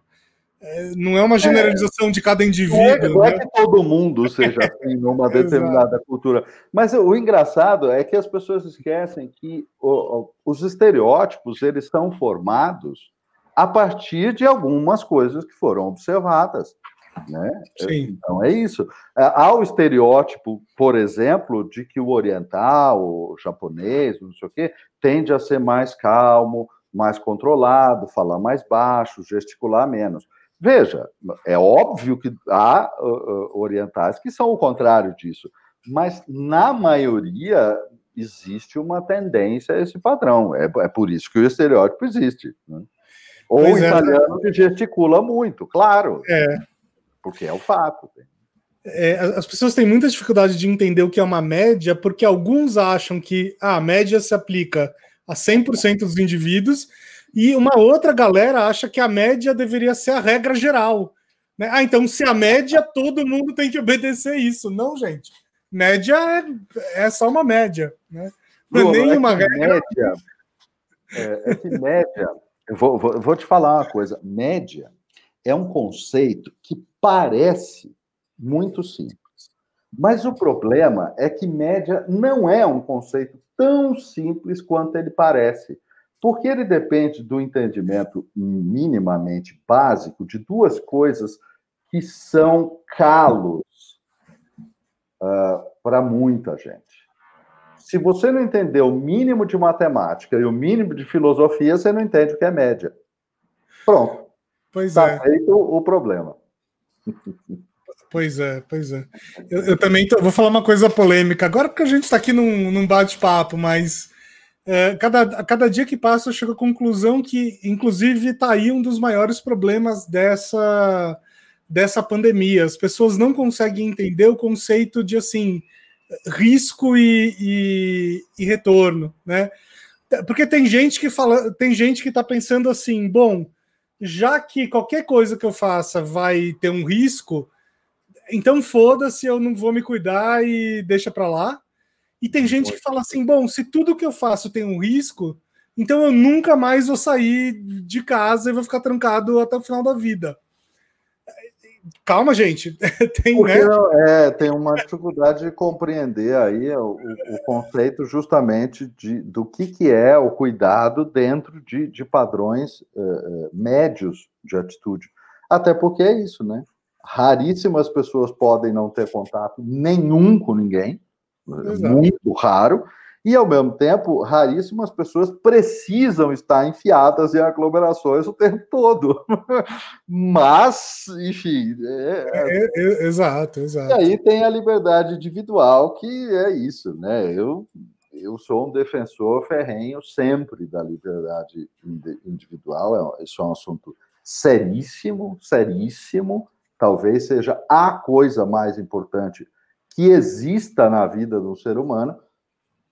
é, não é uma generalização é, de cada indivíduo. É, não é né? que todo mundo seja assim numa determinada cultura. Mas o engraçado é que as pessoas esquecem que o, os estereótipos eles são formados a partir de algumas coisas que foram observadas. Né? Sim. Então é isso. Há o estereótipo, por exemplo, de que o oriental, o japonês, não sei o quê, tende a ser mais calmo, mais controlado, falar mais baixo, gesticular menos. Veja, é óbvio que há uh, orientais que são o contrário disso, mas na maioria existe uma tendência a esse padrão. É, é por isso que o estereótipo existe. Né? Ou o é, italiano que gesticula muito, claro. É. Porque é o fato. É, as pessoas têm muita dificuldade de entender o que é uma média, porque alguns acham que ah, a média se aplica a 100% dos indivíduos e uma outra galera acha que a média deveria ser a regra geral. Né? Ah, então se a média, todo mundo tem que obedecer isso. Não, gente. Média é, é só uma média. Né? Não é nenhuma é regra. Média, é, é que média. Eu vou, vou, vou te falar uma coisa. Média é um conceito que parece muito simples. Mas o problema é que média não é um conceito tão simples quanto ele parece. Porque ele depende do entendimento minimamente básico de duas coisas que são calos uh, para muita gente. Se você não entender o mínimo de matemática e o mínimo de filosofia, você não entende o que é média. Pronto. Pois tá é. feito o problema. Pois é, pois é. Eu, eu também tô, vou falar uma coisa polêmica agora, porque a gente está aqui num, num bate-papo, mas é, cada, cada dia que passa eu chego à conclusão que, inclusive, está aí um dos maiores problemas dessa, dessa pandemia. As pessoas não conseguem entender o conceito de assim risco e, e, e retorno, né? Porque tem gente que fala, tem gente que está pensando assim, bom, já que qualquer coisa que eu faça vai ter um risco, então foda-se, eu não vou me cuidar e deixa para lá. E tem gente que fala assim: bom, se tudo que eu faço tem um risco, então eu nunca mais vou sair de casa e vou ficar trancado até o final da vida. Calma, gente. tem, né? é, tem uma dificuldade de compreender aí o, o conceito justamente de, do que, que é o cuidado dentro de, de padrões uh, médios de atitude. Até porque é isso, né? Raríssimas pessoas podem não ter contato nenhum com ninguém Exato. muito raro, e ao mesmo tempo, raríssimas pessoas precisam estar enfiadas em aglomerações o tempo todo. Mas, enfim. É, é, é, é, exato, exato. E aí tem a liberdade individual, que é isso, né? Eu, eu sou um defensor ferrenho sempre da liberdade individual, é isso é um assunto seríssimo, seríssimo, talvez seja a coisa mais importante que exista na vida do ser humano.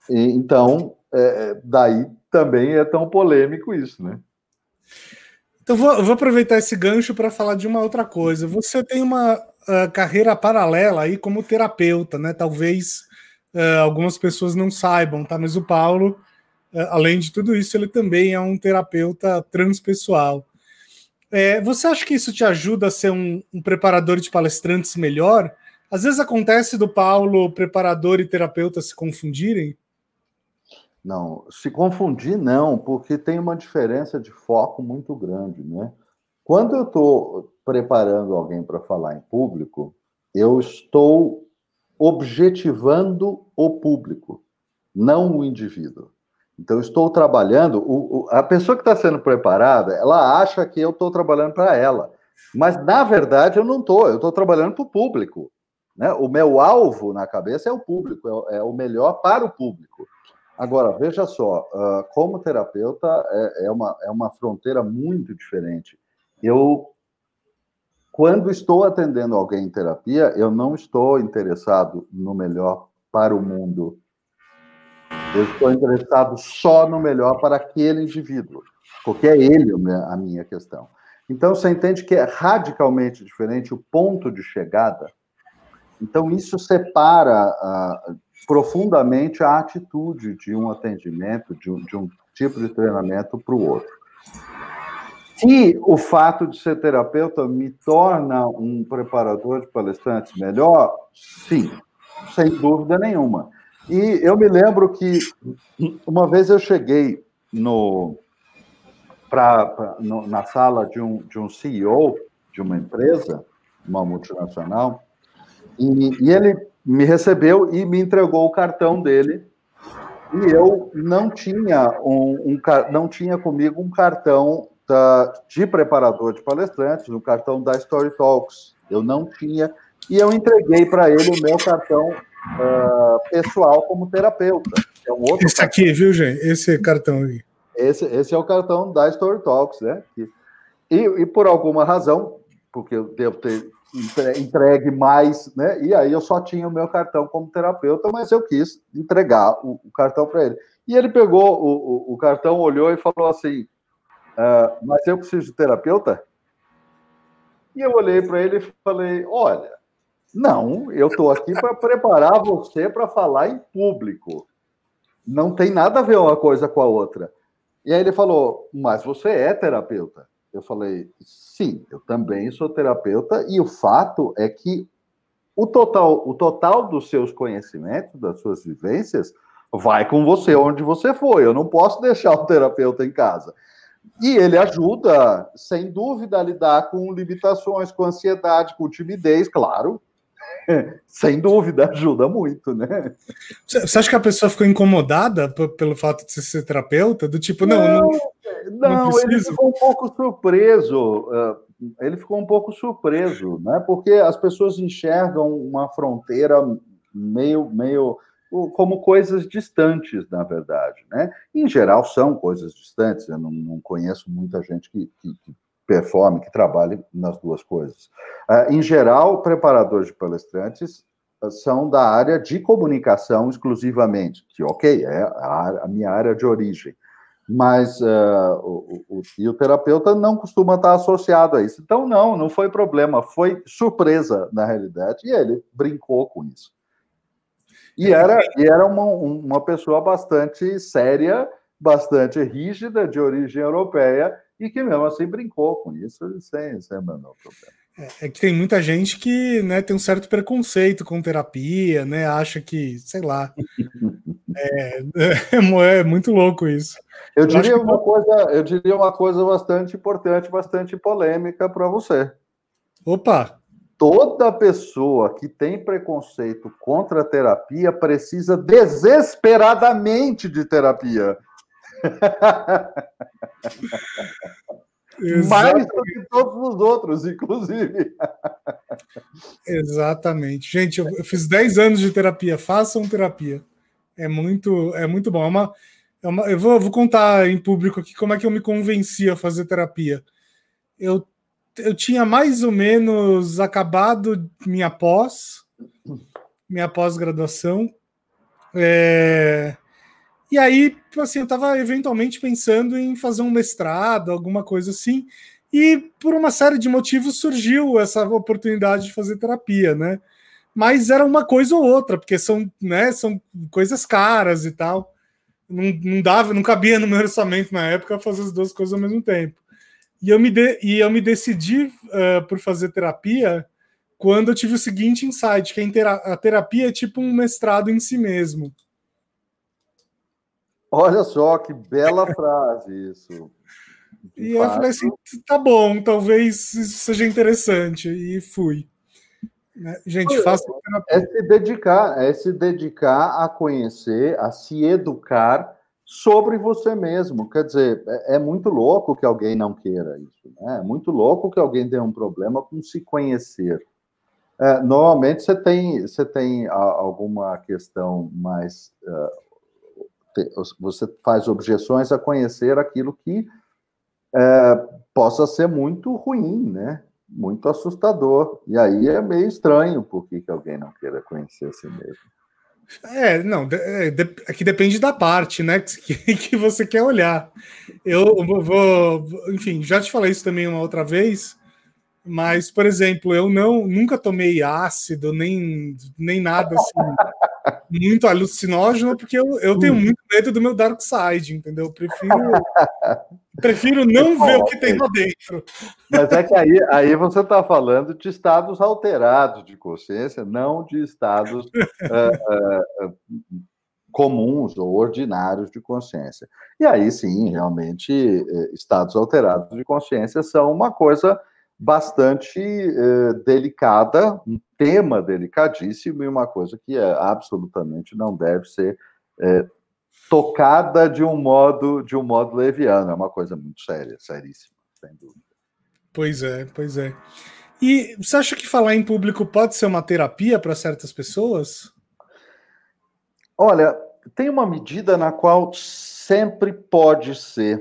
E, então, é, daí também é tão polêmico isso, né? Então, vou, vou aproveitar esse gancho para falar de uma outra coisa. Você tem uma uh, carreira paralela aí como terapeuta, né? Talvez uh, algumas pessoas não saibam, tá? Mas o Paulo, uh, além de tudo isso, ele também é um terapeuta transpessoal. É, você acha que isso te ajuda a ser um, um, preparador de palestrantes melhor? Às vezes acontece do Paulo, preparador e terapeuta, se confundirem? Não, se confundir não, porque tem uma diferença de foco muito grande, né? Quando eu estou preparando alguém para falar em público, eu estou objetivando o público, não o indivíduo. Então, estou trabalhando. O, o, a pessoa que está sendo preparada, ela acha que eu estou trabalhando para ela. Mas, na verdade, eu não estou. Eu estou trabalhando para o público. Né? O meu alvo na cabeça é o público, é, é o melhor para o público. Agora, veja só, uh, como terapeuta, é, é, uma, é uma fronteira muito diferente. Eu, quando estou atendendo alguém em terapia, eu não estou interessado no melhor para o mundo. Eu estou interessado só no melhor para aquele indivíduo, porque é ele a minha questão. Então, você entende que é radicalmente diferente o ponto de chegada. Então, isso separa uh, profundamente a atitude de um atendimento, de um, de um tipo de treinamento para o outro. Se o fato de ser terapeuta me torna um preparador de palestrantes melhor, sim, sem dúvida nenhuma. E eu me lembro que uma vez eu cheguei no, pra, pra no, na sala de um, de um CEO de uma empresa, uma multinacional, e, e ele me recebeu e me entregou o cartão dele. E eu não tinha um, um não tinha comigo um cartão da, de preparador de palestrantes, um cartão da Story Talks. Eu não tinha e eu entreguei para ele o meu cartão uh, pessoal como terapeuta. É um outro esse cartão. aqui, viu, gente? Esse cartão aí. Esse, esse é o cartão da Story Talks, né? E, e por alguma razão, porque eu devo ter entregue mais, né? E aí eu só tinha o meu cartão como terapeuta, mas eu quis entregar o, o cartão para ele. E ele pegou o, o, o, cartão, olhou e falou assim: uh, Mas eu preciso de terapeuta? E eu olhei para ele e falei: Olha, não, eu estou aqui para preparar você para falar em público. Não tem nada a ver uma coisa com a outra. E aí ele falou: Mas você é terapeuta? Eu falei, sim, eu também sou terapeuta, e o fato é que o total, o total dos seus conhecimentos, das suas vivências, vai com você onde você foi. Eu não posso deixar o terapeuta em casa. E ele ajuda, sem dúvida, a lidar com limitações, com ansiedade, com timidez, claro. Sem dúvida, ajuda muito, né? Você acha que a pessoa ficou incomodada pelo fato de ser terapeuta? Do tipo, não, não, não não, ele ficou um pouco surpreso. Eh, ele ficou um pouco surpreso, né? Porque as pessoas enxergam uma fronteira meio, meio como coisas distantes, na verdade, né? Em geral são coisas distantes. Eu não, não conheço muita gente que, que, que, performe, que trabalhe nas duas coisas. Uh, em geral, preparadores de palestrantes uh, são da área de comunicação exclusivamente, que ok, é a, a minha área de origem mas uh, o, o, e o terapeuta não costuma estar associado a isso. Então, não, não foi problema, foi surpresa, na realidade, e ele brincou com isso. E era, e era uma, uma pessoa bastante séria, bastante rígida, de origem europeia, e que mesmo assim brincou com isso sem, sem o menor problema. É, é que tem muita gente que né, tem um certo preconceito com terapia, né? Acha que, sei lá. é, é, é muito louco isso. Eu diria, eu uma que... coisa, eu diria uma coisa bastante importante, bastante polêmica para você. Opa! Toda pessoa que tem preconceito contra a terapia precisa desesperadamente de terapia. Mais do que todos os outros, inclusive. Exatamente. Gente, eu, fiz 10 anos de terapia. Façam terapia. É muito, é muito bom. É uma, é uma, eu vou, vou contar em público aqui como é que eu me convenci a fazer terapia. Eu, eu tinha mais ou menos acabado minha pós, minha pós-graduação. É, e aí, assim, eu estava eventualmente pensando em fazer um mestrado, alguma coisa assim, e por uma série de motivos surgiu essa oportunidade de fazer terapia, né? Mas era uma coisa ou outra, porque são, né, são coisas caras e tal. Não, não dava, não cabia no meu orçamento na época fazer as duas coisas ao mesmo tempo. E eu me, de, e eu me decidi uh, por fazer terapia quando eu tive o seguinte insight, que a terapia é tipo um mestrado em si mesmo. Olha só que bela frase isso. De e fato. eu falei assim, tá bom, talvez isso seja interessante. E fui. Né? Gente, faça É se dedicar, é se dedicar a conhecer, a se educar sobre você mesmo. Quer dizer, é, é muito louco que alguém não queira isso. Né? É muito louco que alguém tenha um problema com se conhecer. É, normalmente você tem, você tem alguma questão mais. Uh, você faz objeções a conhecer aquilo que é, possa ser muito ruim, né? Muito assustador. E aí é meio estranho por que alguém não queira conhecer a si mesmo. É, não, é, é que depende da parte, né, que, que você quer olhar. Eu vou, enfim, já te falei isso também uma outra vez, mas, por exemplo, eu não nunca tomei ácido, nem, nem nada assim, muito alucinógeno, porque eu, eu tenho muito medo do meu dark side, entendeu? Eu prefiro, prefiro não ver o que tem lá dentro. Mas é que aí, aí você está falando de estados alterados de consciência, não de estados uh, uh, comuns ou ordinários de consciência. E aí sim, realmente, eh, estados alterados de consciência são uma coisa bastante eh, delicada, um tema delicadíssimo e uma coisa que é, absolutamente não deve ser eh, tocada de um modo de um modo leviano, é uma coisa muito séria, seríssima, sem dúvida. Pois é, pois é. E você acha que falar em público pode ser uma terapia para certas pessoas? Olha, tem uma medida na qual sempre pode ser.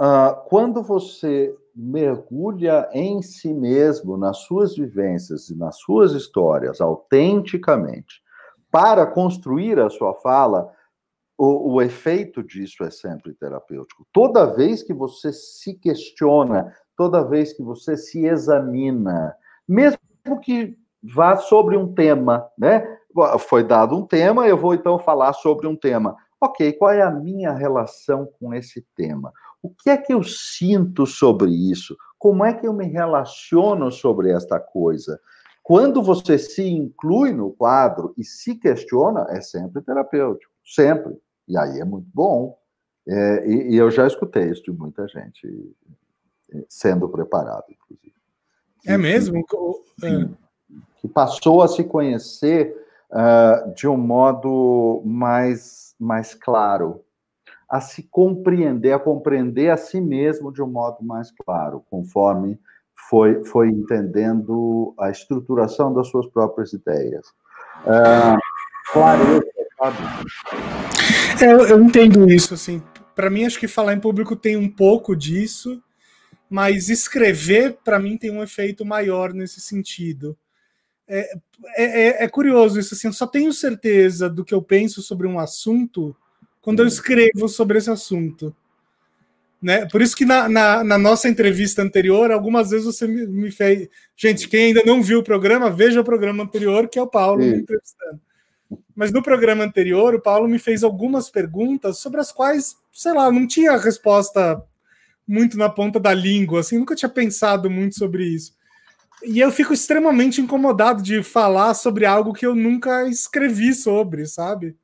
Uh, quando você mergulha em si mesmo, nas suas vivências e nas suas histórias, autenticamente, para construir a sua fala, o, o, efeito disso é sempre terapêutico. Toda vez que você se questiona, toda vez que você se examina, mesmo que vá sobre um tema, né? Foi dado um tema, eu vou então falar sobre um tema. Ok, qual é a minha relação com esse tema? O que é que eu sinto sobre isso? Como é que eu me relaciono sobre esta coisa? Quando você se inclui no quadro e se questiona, é sempre terapêutico, sempre. E aí é muito bom. É, e, e, eu já escutei isso de muita gente é, sendo preparado, inclusive. É mesmo? Que, é. que passou a se conhecer uh, de um modo mais, mais claro a se compreender, a compreender a si mesmo de um modo mais claro, conforme foi, foi entendendo a estruturação das suas próprias ideias. Sabe? É, eu, eu entendo isso, assim. Para mim, acho que falar em público tem um pouco disso, mas escrever, para mim, tem um efeito maior nesse sentido. É, é, é, é curioso isso, assim, eu só tenho certeza do que eu penso sobre um assunto quando eu escrevo sobre esse assunto. Né? Por isso que na, na, na, nossa entrevista anterior, algumas vezes você me, me, fez. Gente, quem ainda não viu o programa, veja o programa anterior, que é o Paulo Sim. me entrevistando. Mas no programa anterior, o Paulo me fez algumas perguntas sobre as quais, sei lá, não tinha resposta muito na ponta da língua, assim, nunca tinha pensado muito sobre isso. E eu fico extremamente incomodado de falar sobre algo que eu nunca escrevi sobre, sabe?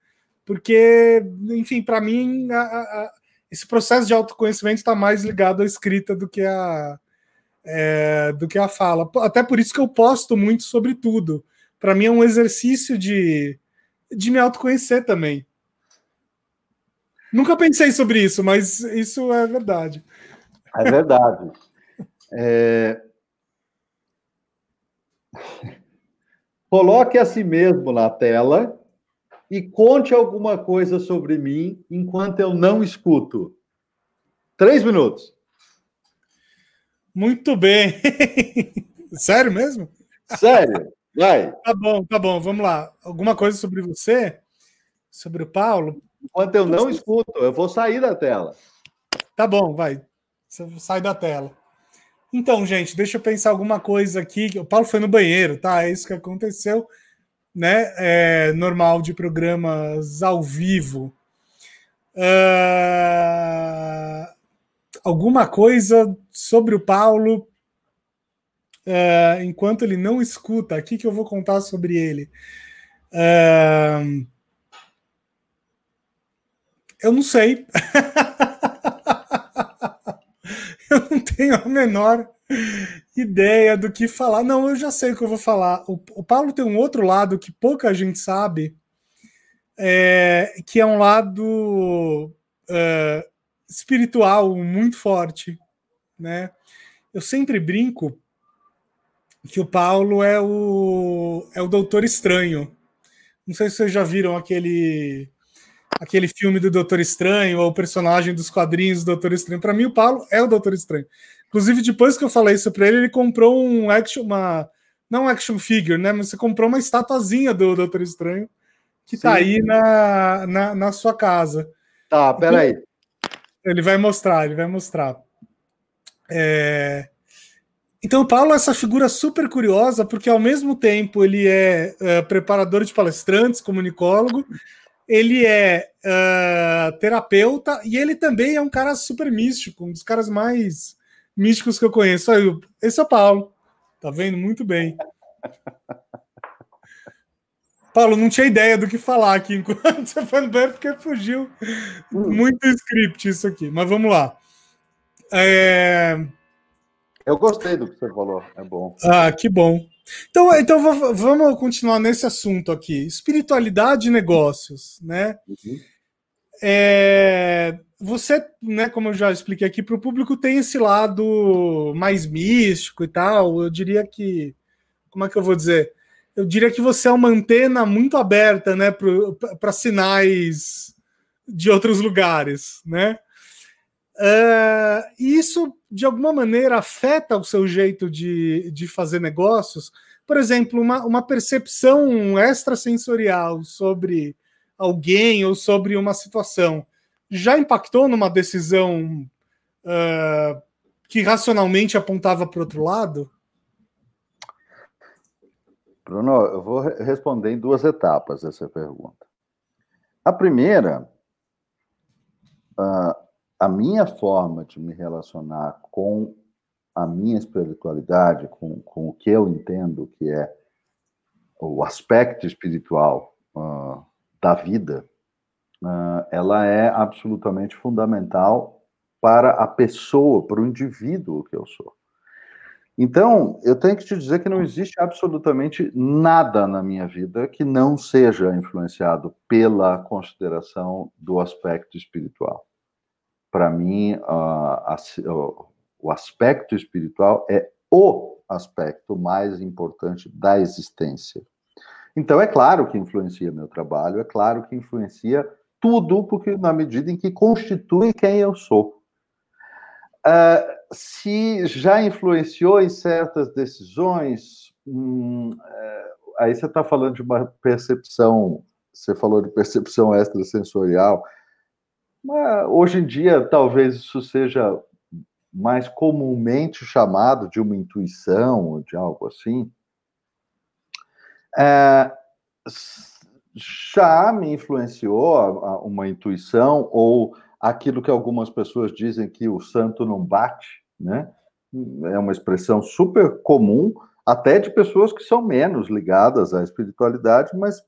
Porque, enfim, para mim, a, a, esse processo de autoconhecimento está mais ligado à escrita do que a, é, do que a fala. Até por isso que eu posto muito sobre tudo. Para mim é um exercício de, de me autoconhecer também. Nunca pensei sobre isso, mas isso é verdade. É verdade. É... Coloque a si mesmo na tela e conte alguma coisa sobre mim enquanto eu não escuto. Três minutos. Muito bem. Sério mesmo? Sério. Vai. Tá bom, tá bom. Vamos lá. Alguma coisa sobre você? Sobre o Paulo? Enquanto eu não escuto, eu vou sair da tela. Tá bom, vai. Você sai da tela. Então, gente, deixa eu pensar alguma coisa aqui. O Paulo foi no banheiro, tá? É isso que aconteceu né, é, normal de programas ao vivo. Uh... alguma coisa sobre o Paulo uh, enquanto ele não escuta. Aqui que eu vou contar sobre ele. Uh, eu não sei. tenho a menor ideia do que falar. Não, eu já sei o que eu vou falar. O, o Paulo tem um outro lado que pouca gente sabe, é, que é um lado uh, espiritual muito forte, né? Eu sempre brinco que o Paulo é o é o Doutor Estranho. Não sei se vocês já viram aquele aquele filme do Doutor Estranho ou o personagem dos quadrinhos do Doutor Estranho. Para mim, o Paulo é o Doutor Estranho. Inclusive, depois que eu falei isso para ele, ele comprou um action, uma não action figure, né? Mas você comprou uma estatuazinha do Doutor Estranho que está aí na, na, na, sua casa. Tá, peraí. Então, ele vai mostrar, ele vai mostrar. É... Então, o Paulo é essa figura super curiosa, porque ao mesmo tempo ele é uh, preparador de palestrantes, comunicólogo, ele é uh, terapeuta e ele também é um cara super místico, um dos caras mais místicos que eu conheço. Aí, esse é o Paulo, tá vendo? Muito bem. Paulo, não tinha ideia do que falar aqui enquanto você foi no banheiro, porque fugiu hum. muito script isso aqui. Mas vamos lá. É... Eu gostei do que você falou, é bom. Ah, que bom. Então, então vamos continuar nesse assunto aqui. Espiritualidade e negócios, né? Uhum. É, você, né, como eu já expliquei aqui para o público, tem esse lado mais místico e tal. Eu diria que, como é que eu vou dizer? eu diria que você é uma antena muito aberta né, para sinais de outros lugares. Né? Uh, isso, de alguma maneira, afeta o seu jeito de, de fazer negócios. Por exemplo, uma, uma percepção extrasensorial sobre alguém ou sobre uma situação já impactou numa decisão uh, que racionalmente apontava para outro lado? Bruno, eu vou responder em duas etapas essa pergunta. A primeira, a minha forma de me relacionar com a minha espiritualidade, com, com o que eu entendo que é o aspecto espiritual uh, da vida, uh, ela é absolutamente fundamental para a pessoa, para o indivíduo que eu sou. Então, eu tenho que te dizer que não existe absolutamente nada na minha vida que não seja influenciado pela consideração do aspecto espiritual. Para mim, o aspecto espiritual é o aspecto mais importante da existência. Então, é claro que influencia meu trabalho, é claro que influencia tudo, porque na medida em que constitui quem eu sou. Uh, se já influenciou em certas decisões, hum, é, aí você está falando de uma percepção, você falou de percepção extrasensorial, mas hoje em dia talvez isso seja mais comumente chamado de uma intuição ou de algo assim. É, já me influenciou uma intuição ou aquilo que algumas pessoas dizem que o santo não bate, né? É uma expressão super comum, até de pessoas que são menos ligadas à espiritualidade, mas,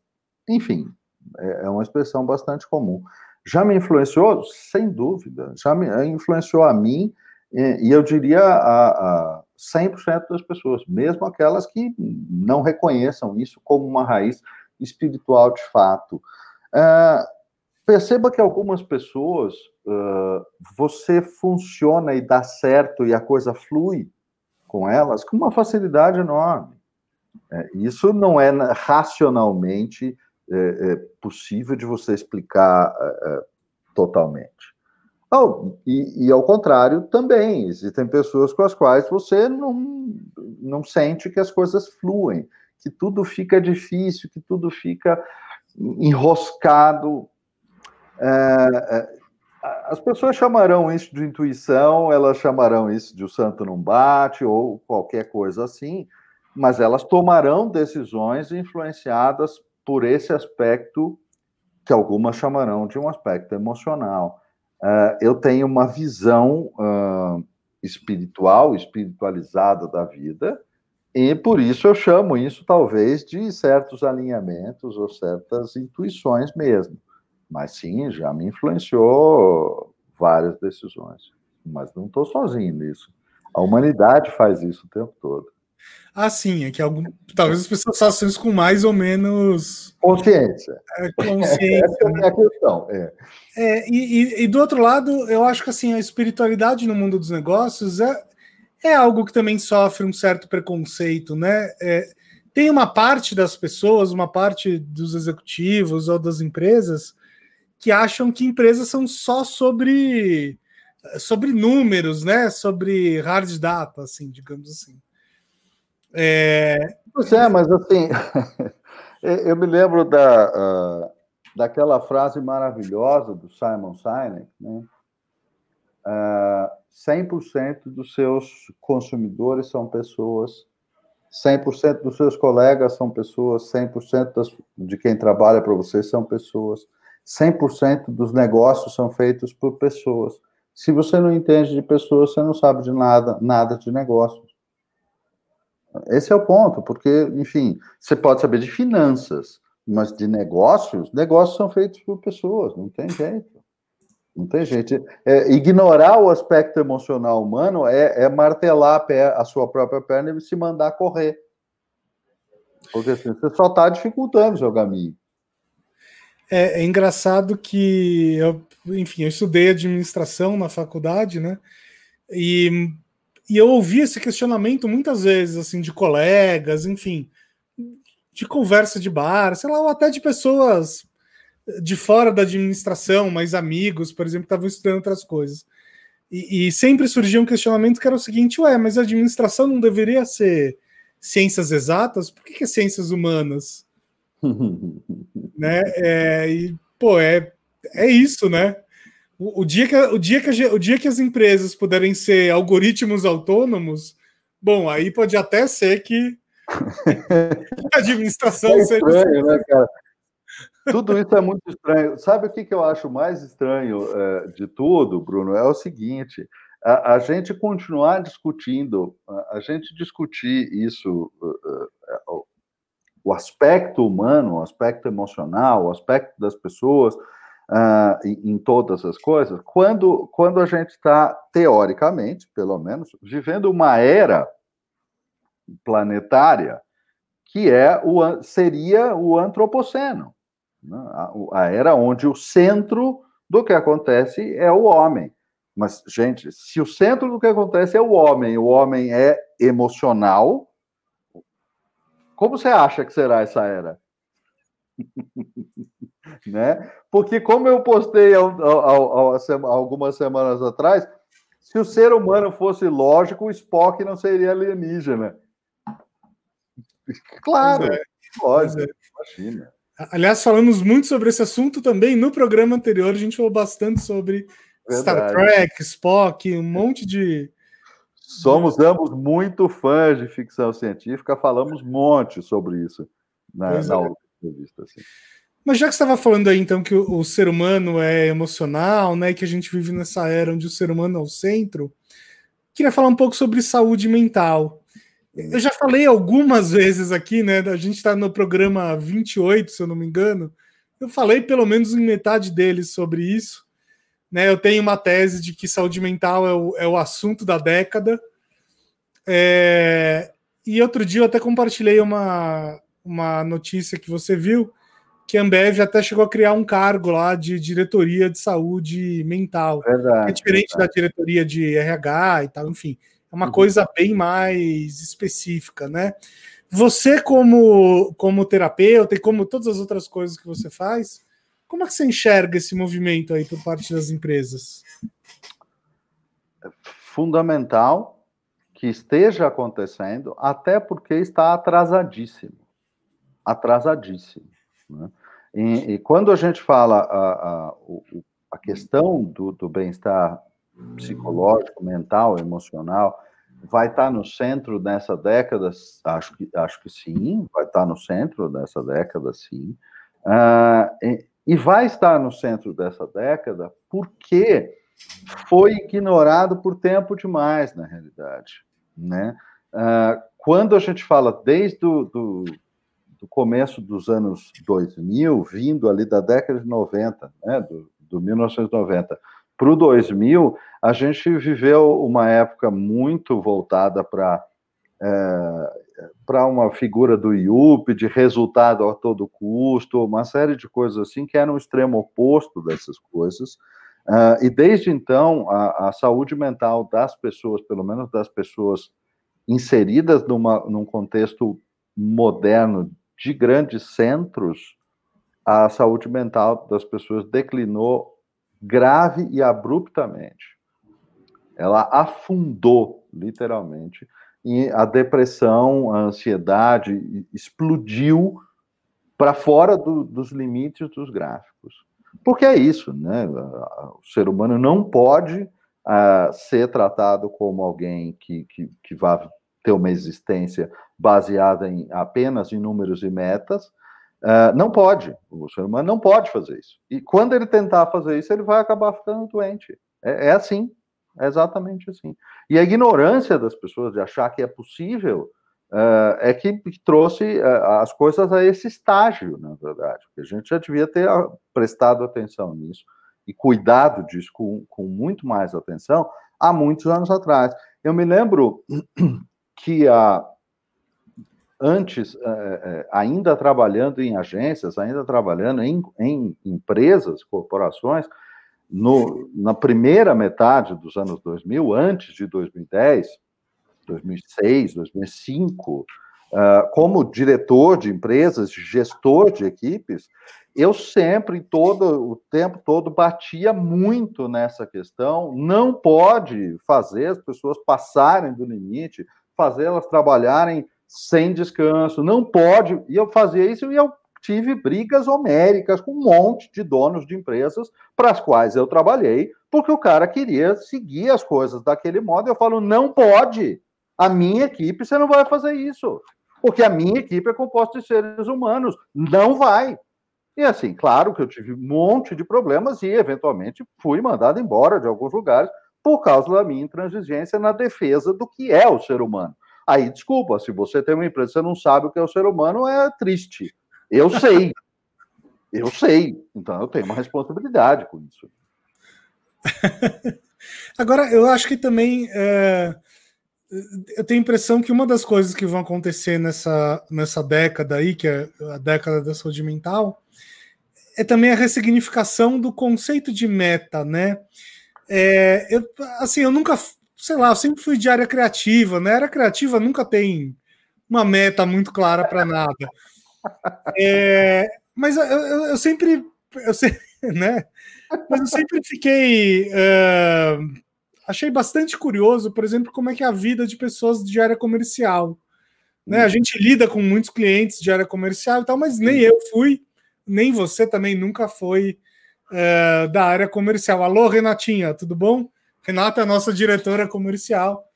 enfim, é, é uma expressão bastante comum. Já me influenciou? Sem dúvida. Já me influenciou a mim, e eu diria a, a 100% das pessoas, mesmo aquelas que não reconheçam isso como uma raiz espiritual de fato. Uh, Perceba que algumas pessoas uh, você funciona e dá certo e a coisa flui com elas com uma facilidade enorme. É, isso não é racionalmente é, é, possível de você explicar é, é, totalmente. Oh, e, e, ao contrário, também existem pessoas com as quais você não, não sente que as coisas fluem, que tudo fica difícil, que tudo fica enroscado é, é, as pessoas chamarão isso de intuição, elas chamarão isso de o santo não bate ou qualquer coisa assim, mas elas tomarão decisões influenciadas por esse aspecto que algumas chamarão de um aspecto emocional. uh, eu tenho uma visão uh, espiritual, espiritualizada da vida, e por isso eu chamo isso, talvez, de certos alinhamentos ou certas intuições mesmo. Mas sim, já me influenciou várias decisões. Mas não estou sozinho nisso. A humanidade faz isso o tempo todo. Ah, sim, é que algum, talvez as pessoas façam isso com mais ou menos consciência. É, consciência. Essa né? é a questão. É. É, e, e, do outro lado, eu acho que assim a espiritualidade no mundo dos negócios é, é algo que também sofre um certo preconceito, né? É, tem uma parte das pessoas, uma parte dos executivos ou das empresas que acham que empresas são só sobre sobre números, né? Sobre hard data, assim, digamos assim. É... Pois é, mas assim, eu me lembro da, uh, daquela frase maravilhosa do Simon Sinek, né? Uh, 100% dos seus consumidores são pessoas, 100% dos seus colegas são pessoas, 100% das, de quem trabalha para você são pessoas, 100% dos negócios são feitos por pessoas. Se você não entende de pessoas, você não sabe de nada, nada de negócios. Esse é o ponto, porque, enfim, você pode saber de finanças, mas de negócios, negócios são feitos por pessoas, não tem jeito. Não tem jeito. É, ignorar o aspecto emocional humano é, é martelar a, pé, a, sua própria perna e se mandar correr. Porque assim, você só está dificultando o seu caminho. É, é, engraçado que eu, enfim, eu estudei administração na faculdade, né? E e eu ouvi esse questionamento muitas vezes, assim, de colegas, enfim, de conversa de bar, sei lá, ou até de pessoas de fora da administração, mas amigos, por exemplo, que estavam estudando outras coisas. E, e, sempre surgia um questionamento que era o seguinte: ué, mas a administração não deveria ser ciências exatas? Por que, que é ciências humanas? né? É, e, pô, é, é isso, né? O, o, dia que, o, dia que o dia que as empresas puderem ser algoritmos autônomos, bom, aí pode até ser que a administração é estranho, né, cara? Tudo isso é muito estranho. Sabe o que, que eu acho mais estranho é, de tudo, Bruno? É o seguinte: a, a gente continuar discutindo, a, gente discutir isso, uh, uh, o aspecto humano, o aspecto emocional, o aspecto das pessoas, uh, em, em, todas as coisas, quando, quando a gente está, teoricamente, pelo menos, vivendo uma era planetária que é o, seria o antropoceno, né? a, a era onde o centro do que acontece é o homem. Mas, gente, se o centro do que acontece é o homem, o homem é emocional, como você acha que será essa era? né? Porque como eu postei algumas semanas atrás, se o ser humano fosse lógico, o Spock não seria alienígena. Claro, é. lógico, é. imagina. Aliás, falamos muito sobre esse assunto também no programa anterior. A gente falou bastante sobre Verdade. Star Trek, Spock, um monte de. Somos ambos muito fãs de ficção científica, falamos um monte sobre isso na, na é. entrevista. Assim. Mas já que você estava falando aí, então, que o, o, ser humano é emocional, né? Que a gente vive nessa era onde o ser humano é o centro, queria falar um pouco sobre saúde mental. Eu já falei algumas vezes aqui, né? A gente está no programa 28, se eu não me engano. Eu falei pelo menos em metade deles sobre isso. Né, eu tenho uma tese de que saúde mental é o, é o assunto da década. É, e outro dia eu até compartilhei uma, uma notícia que você viu que a Ambev até chegou a criar um cargo lá de diretoria de saúde mental. Verdade, é diferente verdade. da diretoria de RH e tal, enfim. É uma uhum. coisa bem mais específica, né? Você, como, como terapeuta e como todas as outras coisas que você faz, como é que você enxerga esse movimento aí por parte das empresas? É fundamental que esteja acontecendo, até porque está atrasadíssimo. Atrasadíssimo. Né? E, e, quando a gente fala a, a, a questão do, do bem-estar psicológico, mental, emocional, vai estar no centro dessa década? Acho que, acho que sim, vai estar no centro dessa década, sim. Uh, e vai estar no centro dessa década porque foi ignorado por tempo demais, na realidade. Né? Uh, quando a gente fala desde o do, do, começo dos anos 2000, vindo ali da década de 90, né, do, do 1990 para o 2000, a gente viveu uma época muito voltada para é, para uma figura do IUP, de resultado a todo custo, uma série de coisas assim que era um extremo oposto dessas coisas. Uh, e desde então, a, a, saúde mental das pessoas, pelo menos das pessoas inseridas numa, num contexto moderno de grandes centros, a saúde mental das pessoas declinou grave e abruptamente. Ela afundou, literalmente, e a depressão, a ansiedade explodiu para fora do, dos limites dos gráficos. Porque é isso, né? O ser humano não pode uh, ser tratado como alguém que, que, que vai ter uma existência baseada em apenas em números e metas. Uh, não pode, o ser humano não pode fazer isso. E quando ele tentar fazer isso, ele vai acabar ficando doente. É, é assim, é exatamente assim. E a ignorância das pessoas de achar que é possível uh, é que trouxe uh, as coisas a esse estágio, na verdade. Porque a gente já devia ter ah, prestado atenção nisso e cuidado disso com, com muito mais atenção há muitos anos atrás. Eu me lembro que a, antes, uh, ainda trabalhando em agências, ainda trabalhando em, em empresas, corporações, no, na primeira metade dos anos 2000, antes de 2010, 2006, 2005, uh, como diretor de empresas, gestor de equipes, eu sempre, todo o tempo todo, batia muito nessa questão. Não pode fazer as pessoas passarem do limite, fazer elas trabalharem sem descanso, não pode. E eu fazia isso e eu tive brigas homéricas com um monte de donos de empresas para as quais eu trabalhei, porque o cara queria seguir as coisas daquele modo. Eu falo, não pode. A minha equipe, você não vai fazer isso. Porque a minha equipe é composta de seres humanos. Não vai. E assim, claro que eu tive um monte de problemas e, eventualmente, fui mandado embora de alguns lugares por causa da minha intransigência na defesa do que é o ser humano. Aí, desculpa, se você tem uma empresa e você não sabe o que é o ser humano, é triste. Eu sei. eu sei. Então eu tenho uma responsabilidade com isso. Agora, eu acho que também. É, eu tenho a impressão que uma das coisas que vão acontecer nessa, nessa década aí, que é a década da saúde mental, é também a ressignificação do conceito de meta, né? É, eu, assim, eu nunca, sei lá, eu sempre fui de área criativa, né? A área criativa nunca tem uma meta muito clara para nada. É, mas eu, eu, eu, sempre, eu sempre, né? Mas eu sempre fiquei, uh, achei bastante curioso, por exemplo, como é que é a vida de pessoas de área comercial. Né? A gente lida com muitos clientes de área comercial e tal, mas nem eu fui, nem você também nunca foi uh, da área comercial. Alô, Renatinha, tudo bom? Renata é nossa diretora comercial.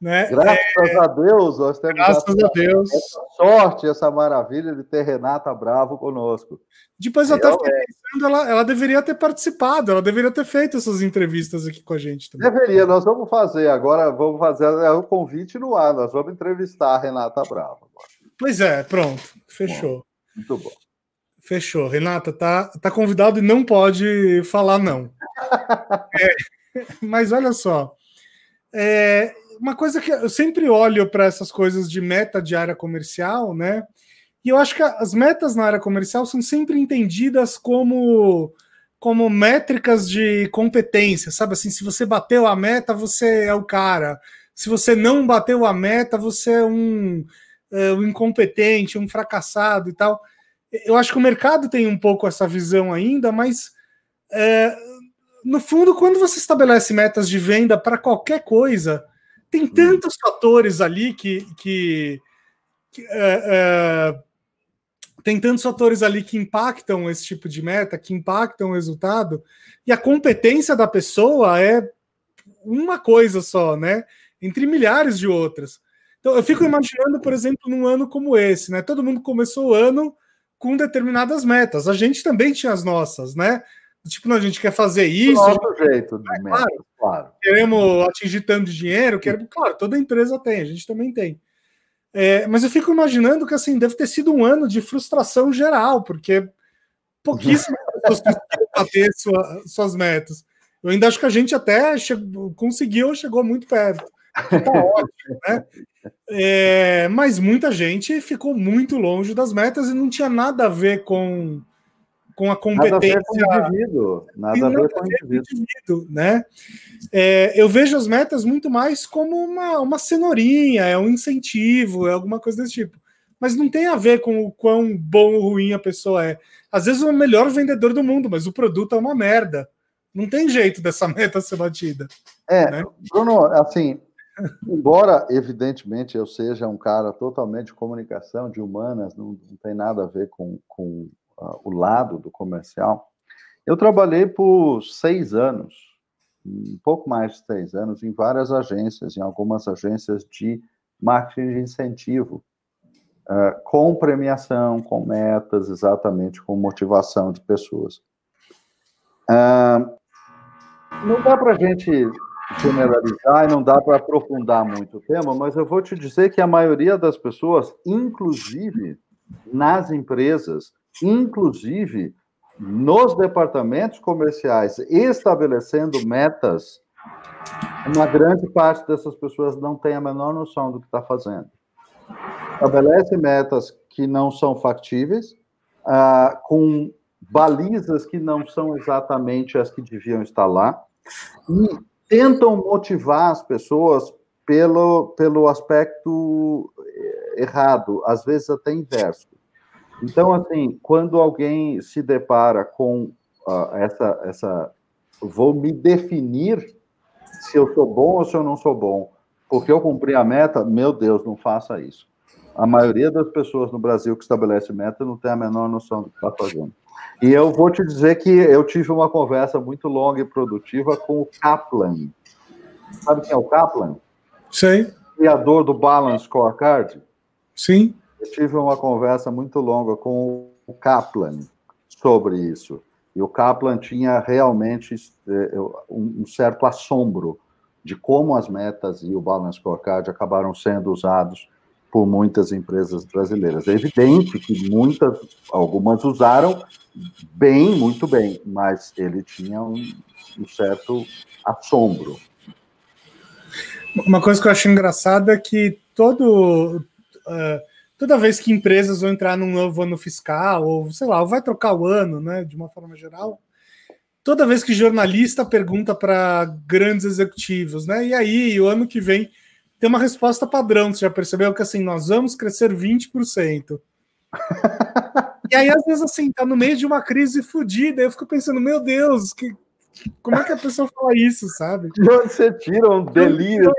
Né? Graças é... a Deus, nós temos Graças a Deus. essa sorte, essa maravilha de ter Renata Bravo conosco. Depois eu até fiquei pensando, ela, ela deveria ter participado, ela deveria ter feito essas entrevistas aqui com a gente também. Deveria, nós vamos fazer agora, vamos fazer é o convite no ar, nós vamos entrevistar a Renata Bravo. Agora. Pois é, pronto, fechou. Bom, muito bom. Fechou. Renata, tá, tá convidado e não pode falar não. é, mas olha só, é, uma coisa que eu sempre olho para essas coisas de meta de área comercial, né? E eu acho que as metas na área comercial são sempre entendidas como como métricas de competência, sabe assim, se você bateu a meta, você é o cara. Se você não bateu a meta, você é um, é, um incompetente, um fracassado e tal. Eu acho que o mercado tem um pouco essa visão ainda, mas é, no fundo, quando você estabelece metas de venda para qualquer coisa, tem hum. tantos fatores ali que. que, que é, é, tem tantos fatores ali que impactam esse tipo de meta, que impactam o resultado, e a competência da pessoa é uma coisa só, né? Entre milhares de outras. Então, eu fico imaginando, por exemplo, num ano como esse, né? Todo mundo começou o ano com determinadas metas. A gente também tinha as nossas, né? Tipo, não, a gente quer fazer isso. Do nosso jeito, é, claro, claro. Queremos atingir tanto dinheiro, queremos, claro, toda empresa tem, a gente também tem. É, mas eu fico imaginando que assim deve ter sido um ano de frustração geral, porque pouquíssimas pessoas conseguiram bater sua, suas metas. Eu ainda acho que a gente até chegou, conseguiu, chegou muito perto. Tá ótimo, né? É, mas muita gente ficou muito longe das metas e não tinha nada a ver com, com a competência. Nada a ver com o indivíduo. Nada, a ver com o indivíduo. indivíduo né? É, eu vejo as metas muito mais como uma, uma cenourinha, é um incentivo, é alguma coisa desse tipo. Mas não tem a ver com o quão bom ou ruim a pessoa é. Às vezes é o melhor vendedor do mundo, mas o produto é uma merda. Não tem jeito dessa meta ser batida. É, né? Bruno, assim, embora evidentemente eu seja um cara totalmente de comunicação, de humanas, não, não tem nada a ver com, com uh, o lado do comercial, eu trabalhei por seis anos, um pouco mais de seis anos, em várias agências, em algumas agências de marketing de incentivo, uh, com premiação, com metas, exatamente com motivação de pessoas. Uh, não dá para a gente generalizar e não dá para aprofundar muito o tema, mas eu vou te dizer que a maioria das pessoas, inclusive nas empresas, inclusive nos departamentos comerciais, estabelecendo metas, uma grande parte dessas pessoas não tem a menor noção do que está fazendo. Estabelece metas que não são factíveis, uh, com balizas que não são exatamente as que deviam estar lá, e tentam motivar as pessoas pelo, pelo aspecto errado, às vezes até inverso. Então, assim, quando alguém se depara com uh, essa, essa. Vou me definir se eu sou bom ou se eu não sou bom, porque eu cumpri a meta, meu Deus, não faça isso. A maioria das pessoas no Brasil que estabelece meta não tem a menor noção do que está fazendo. E eu vou te dizer que eu tive uma conversa muito longa e produtiva com o Kaplan. Sabe quem é o Kaplan? Sei. Criador do Balance Scorecard? Sim. Eu tive uma conversa muito longa com o Kaplan sobre isso. E o Kaplan tinha realmente é, um certo assombro de como as metas e o Balance Scorecard acabaram sendo usados por muitas empresas brasileiras. É evidente que muitas, algumas usaram bem, muito bem, mas ele tinha um, um certo assombro. Uma coisa que eu acho engraçada é que todo, uh, toda vez que empresas vão entrar num novo ano fiscal, ou sei lá, ou vai trocar o ano, né, de uma forma geral, toda vez que jornalista pergunta para grandes executivos, né, e aí, o ano que vem, tem uma resposta padrão, você já percebeu que assim, nós vamos crescer 20%. e aí, às vezes, assim, tá no meio de uma crise fodida, eu fico pensando, meu Deus, que, como é que a pessoa fala isso, sabe? De onde você tira um delírio?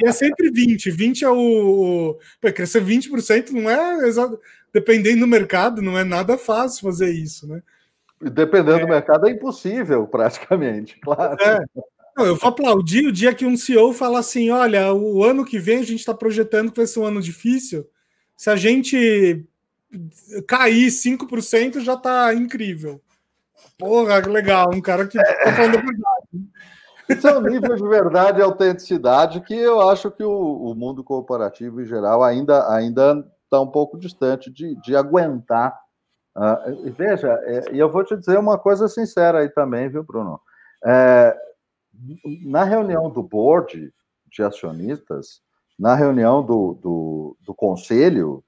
E é sempre 20. 20 é o. Pô, crescer 20% não é exato. Dependendo do mercado, não é nada fácil fazer isso, né? Dependendo é. do mercado, é impossível, praticamente, claro. É. Não, eu vou aplaudir o dia que um CEO fala assim: olha, o ano que vem a gente está projetando que vai ser um ano difícil. Se a gente cair 5%, já está incrível. Porra, que legal, um cara que tá falando verdade. É um nível de verdade e autenticidade que eu acho que o, o mundo corporativo em geral ainda ainda está um pouco distante de, de aguentar. Uh, veja, é, e eu vou te dizer uma coisa sincera aí também, viu, Bruno? É, na reunião do board de acionistas, na reunião do, do, do conselho,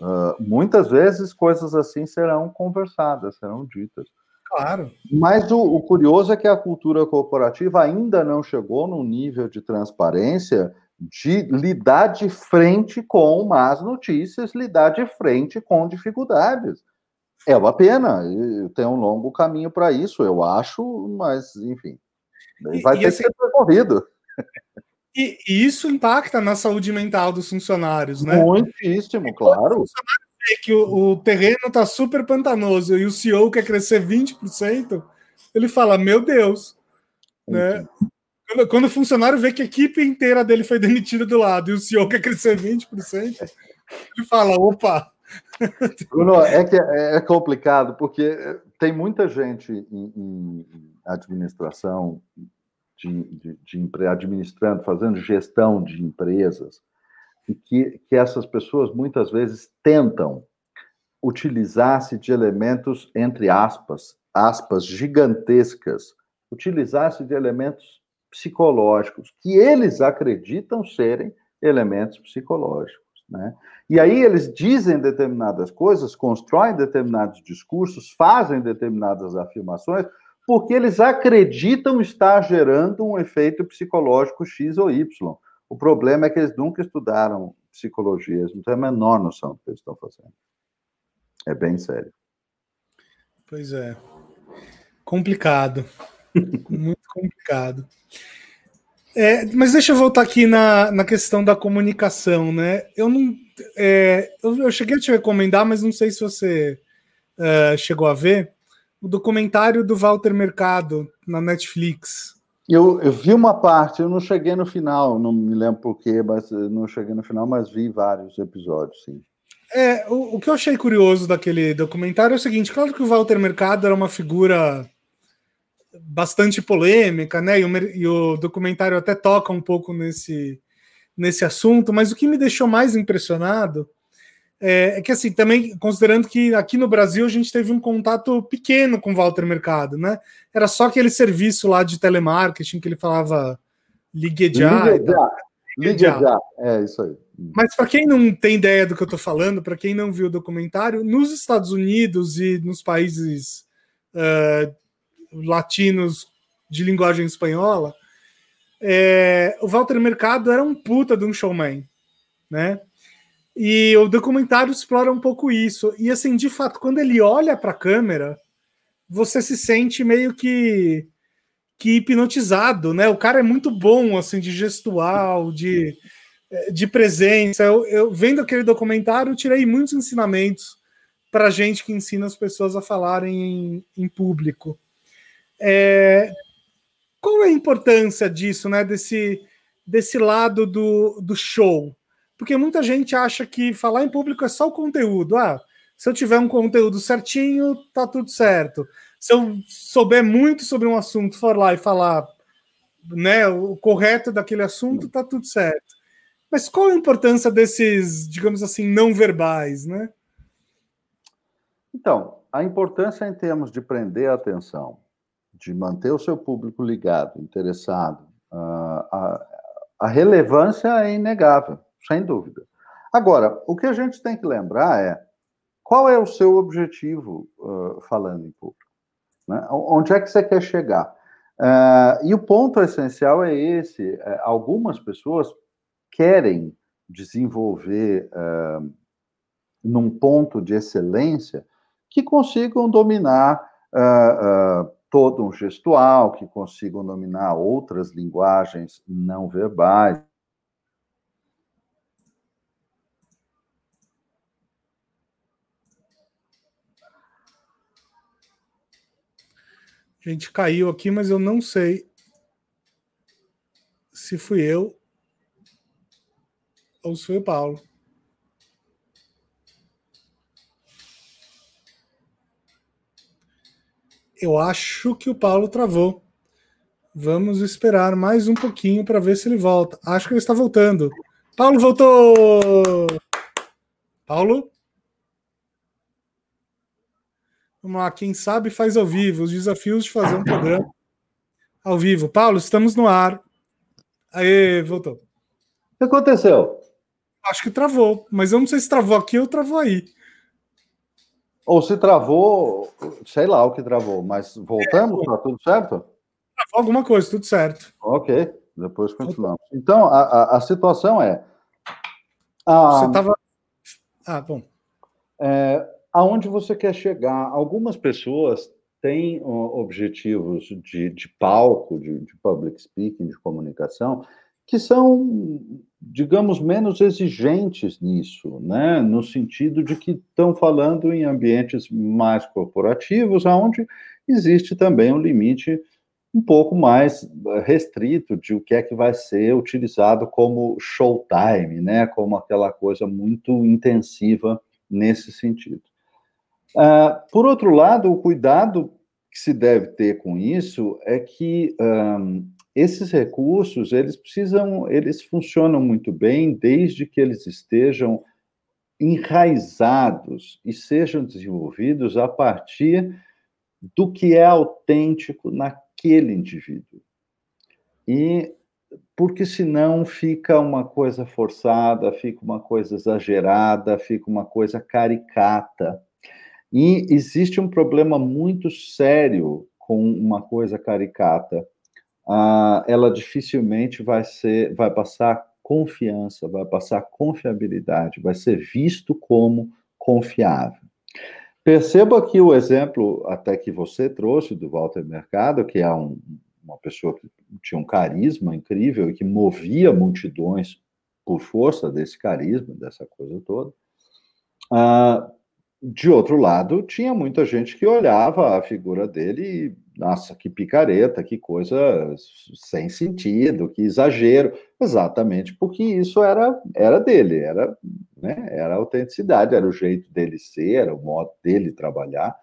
uh, muitas vezes coisas assim serão conversadas, serão ditas. Claro. Mas o, o, curioso é que a cultura corporativa ainda não chegou num nível de transparência de lidar de frente com más notícias, lidar de frente com dificuldades. É uma pena, tem um longo caminho para isso, eu acho, mas enfim. Vai e, ter e assim, que ser percorrido. E, e, isso impacta na saúde mental dos funcionários, né? Muitíssimo, claro. O funcionário vê que o, o terreno está super pantanoso e o CEO quer crescer 20%, ele fala: Meu Deus, né? Quando, quando, o funcionário vê que a equipe inteira dele foi demitida do lado e o CEO quer crescer 20%, ele fala: opa, Bruno, é que é, é complicado, porque tem muita gente em, em administração, de, de, de, administrando, fazendo gestão de empresas, e que, que essas pessoas muitas vezes tentam utilizar-se de elementos, entre aspas, aspas gigantescas, utilizar-se de elementos psicológicos, que eles acreditam serem elementos psicológicos. Né? E aí eles dizem determinadas coisas, constroem determinados discursos, fazem determinadas afirmações, porque eles acreditam estar gerando um efeito psicológico X ou Y. O problema é que eles nunca estudaram psicologia, eles não têm a menor noção do que eles estão fazendo. É bem sério. Pois é. Complicado. Muito complicado. É, mas deixa eu voltar aqui na, na questão da comunicação, né? Eu não. É, eu, eu, cheguei a te recomendar, mas não sei se você uh, chegou a ver o documentário do Walter Mercado na Netflix. Eu, eu, vi uma parte, eu não cheguei no final, não me lembro porquê, mas não cheguei no final, mas vi vários episódios, sim. É, o, o que eu achei curioso daquele documentário é o seguinte: claro que o Walter Mercado era uma figura bastante polêmica, né? E o, e o, documentário até toca um pouco nesse, nesse assunto, mas o que me deixou mais impressionado é, é, que, assim, também considerando que aqui no Brasil a gente teve um contato pequeno com o Walter Mercado, né? Era só aquele serviço lá de telemarketing que ele falava ligue já. Ligue já. Ligue já. É isso aí. Mas para quem não tem ideia do que eu estou falando, para quem não viu o documentário, nos Estados Unidos e nos países uh, latinos de linguagem espanhola, é, o Walter Mercado era um puta de um showman, né? E o documentário explora um pouco isso. E assim, de fato, quando ele olha para a câmera, você se sente meio que que hipnotizado, né? O cara é muito bom assim de gestual, de, de presença. Eu, eu vendo aquele documentário, tirei muitos ensinamentos para gente que ensina as pessoas a falarem em, em público. É, qual é a importância disso, né? Desse, desse lado do, do show? Porque muita gente acha que falar em público é só o conteúdo. Ah, se eu tiver um conteúdo certinho, tá tudo certo. Se eu souber muito sobre um assunto, for lá e falar né, o correto daquele assunto, tá tudo certo. Mas qual a importância desses, digamos assim, não verbais, né? Então, a importância em termos de prender a atenção, de manter o seu público ligado, interessado, uh, a, a relevância é inegável, sem dúvida. Agora, o que a gente tem que lembrar é qual é o seu objetivo uh, falando em público? Né? Onde é que você quer chegar? Uh, e o ponto essencial é esse: uh, algumas pessoas querem desenvolver num ponto de excelência que consigam dominar todo um gestual, que consigam dominar outras linguagens não verbais. A gente caiu aqui, mas eu não sei se fui eu ou se foi o Paulo. Eu acho que o Paulo travou. Vamos esperar mais um pouquinho para ver se ele volta. Acho que ele está voltando. Paulo voltou! Paulo? Vamos lá, quem sabe faz ao vivo. Os desafios de fazer um programa ao vivo. Paulo, estamos no ar. Aê, voltou. O que aconteceu? Acho que travou, mas eu não sei se travou aqui ou travou aí. Ou se travou, sei lá o que travou, mas voltamos, é, tá tudo certo? Travou alguma coisa, tudo certo. Ok, depois continuamos. Então, a, a, a situação é. A, você estava. Ah, bom. É, aonde você quer chegar? Algumas pessoas têm objetivos de, de palco, de, de public speaking, de comunicação, que são, digamos, menos exigentes nisso, né? no sentido de que estão falando em ambientes mais corporativos, onde existe também um limite um pouco mais restrito de o que é que vai ser utilizado como showtime, né? como aquela coisa muito intensiva nesse sentido. Uh, por outro lado, o cuidado que se deve ter com isso é que um, esses recursos eles precisam, eles funcionam muito bem desde que eles estejam enraizados e sejam desenvolvidos a partir do que é autêntico naquele indivíduo. E porque senão fica uma coisa forçada, fica uma coisa exagerada, fica uma coisa caricata. E existe um problema muito sério com uma coisa caricata. Ah, ela dificilmente vai ser, vai passar confiança, vai passar confiabilidade, vai ser visto como confiável. Perceba aqui o exemplo até que você trouxe do Walter Mercado, que é um, uma pessoa que tinha um carisma incrível e que movia multidões por força desse carisma, dessa coisa toda. Ah, de outro lado, tinha muita gente que olhava a figura dele e, nossa, que picareta, que coisa sem sentido, que exagero, exatamente porque isso era, era dele, era, né, era a autenticidade, era o jeito dele ser, era o modo dele trabalhar.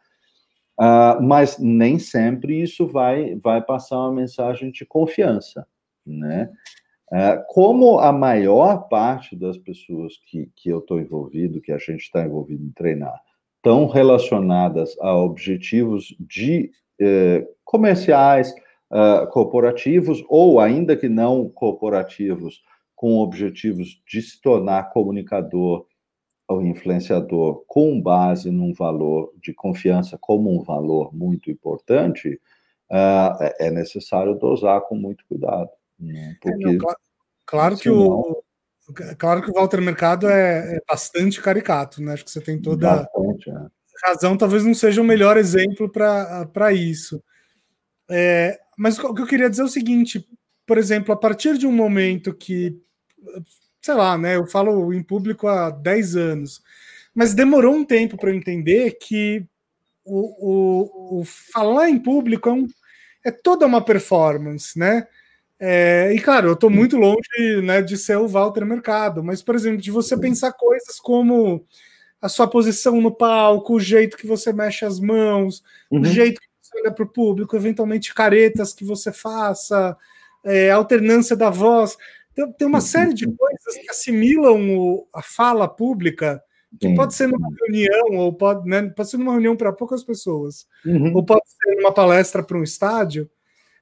Uh, mas nem sempre isso vai, vai passar uma mensagem de confiança, né? Uh, como a maior parte das pessoas que, que eu estou envolvido, que a gente está envolvido em treinar, estão relacionadas a objetivos de eh, comerciais, uh, corporativos, ou ainda que não corporativos, com objetivos de se tornar comunicador ou influenciador com base num valor de confiança como um valor muito importante, uh, é necessário dosar com muito cuidado. Né? Porque, é, não, claro, claro que o Claro que o Walter Mercado é, é bastante caricato, né? Acho que você tem toda bastante, é. razão. Talvez não seja o melhor exemplo para isso. É, mas o que eu queria dizer é o seguinte: por exemplo, a partir de um momento que, sei lá, né? Eu falo em público há 10 anos, mas demorou um tempo para eu entender que o, o, o, falar em público é, um, é toda uma performance, né? É, e claro, eu estou muito longe né, de ser o Walter Mercado, mas, por exemplo, de você pensar coisas como a sua posição no palco, o jeito que você mexe as mãos, uhum. o jeito que você olha para o público, eventualmente caretas que você faça, é, alternância da voz. Tem, tem uma uhum. série de coisas que assimilam o, a fala pública, que pode ser numa reunião, ou pode, né, pode ser numa reunião para poucas pessoas, uhum. ou pode ser numa palestra para um estádio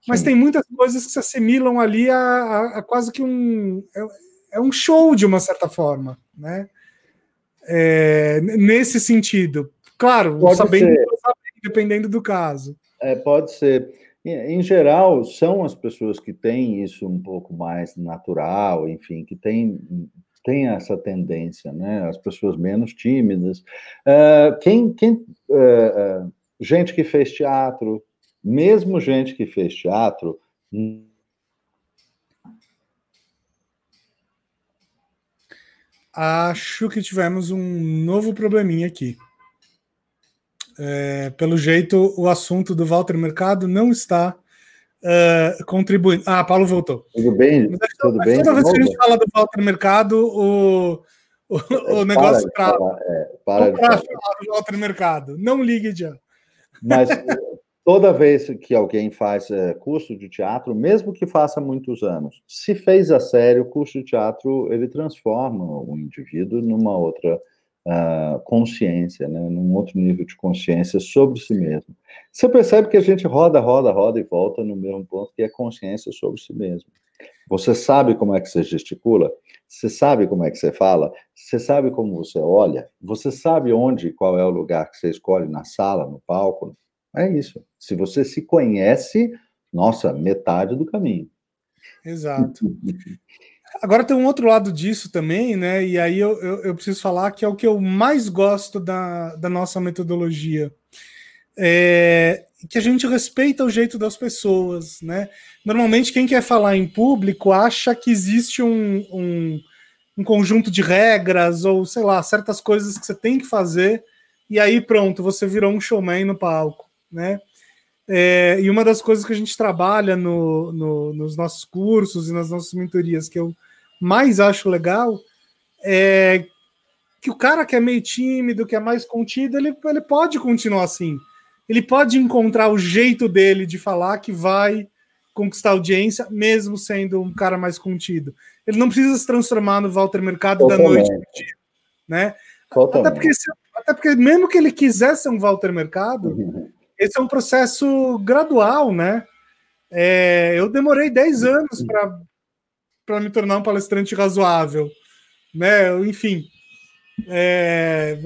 mas Sim. tem muitas coisas que se assimilam ali a, a, a quase que um. É, é, um show de uma certa forma, né? É, nesse sentido. Claro, pode sabendo, sabendo, dependendo do caso. É, pode ser. Em geral, são as pessoas que têm isso um pouco mais natural, enfim, que têm, têm essa tendência, né? As pessoas menos tímidas. Uh, quem, quem uh, gente que fez teatro, mesmo gente que fez teatro. Acho que tivemos um novo probleminha aqui. É, pelo jeito, o assunto do Walter Mercado não está uh, contribuindo. Ah, Paulo voltou. Tudo bem? Mas, Tudo mas bem? Toda vez que a gente fala do Walter Mercado, o, o, o negócio para. É, para de falar do Walter Mercado. Não ligue já. Mas toda vez que alguém faz é, curso de teatro, mesmo que faça muitos anos, se fez a sério, o curso de teatro ele transforma o indivíduo numa outra uh, consciência, né, num outro nível de consciência sobre si mesmo. Você percebe que a gente roda, roda, roda e volta no mesmo ponto, que é consciência sobre si mesmo. Você sabe como é que você gesticula? Você sabe como é que você fala? Você sabe como você olha? Você sabe onde, qual é o lugar que você escolhe na sala, no palco, é isso. Se você se conhece, nossa, metade do caminho. Exato. Agora tem um outro lado disso também, né? E aí eu, eu, eu, preciso falar que é o que eu mais gosto da, da nossa metodologia. É que a gente respeita o jeito das pessoas, né? Normalmente quem quer falar em público acha que existe um, um, um conjunto de regras ou, sei lá, certas coisas que você tem que fazer e aí pronto, você virou um showman no palco né? É, e uma das coisas que a gente trabalha no, no, nos nossos cursos e nas nossas mentorias que eu mais acho legal é que o cara que é meio tímido, que é mais contido, ele, ele pode continuar assim. Ele pode encontrar o jeito dele de falar que vai conquistar audiência, mesmo sendo um cara mais contido. Ele não precisa se transformar no Walter Mercado Totalmente. da noite pro dia, né? Até porque, até porque, mesmo que ele quisesse ser um Walter Mercado, uhum. Esse é um processo gradual, né? É, eu demorei 10 anos para me tornar um palestrante razoável, né? Enfim, é,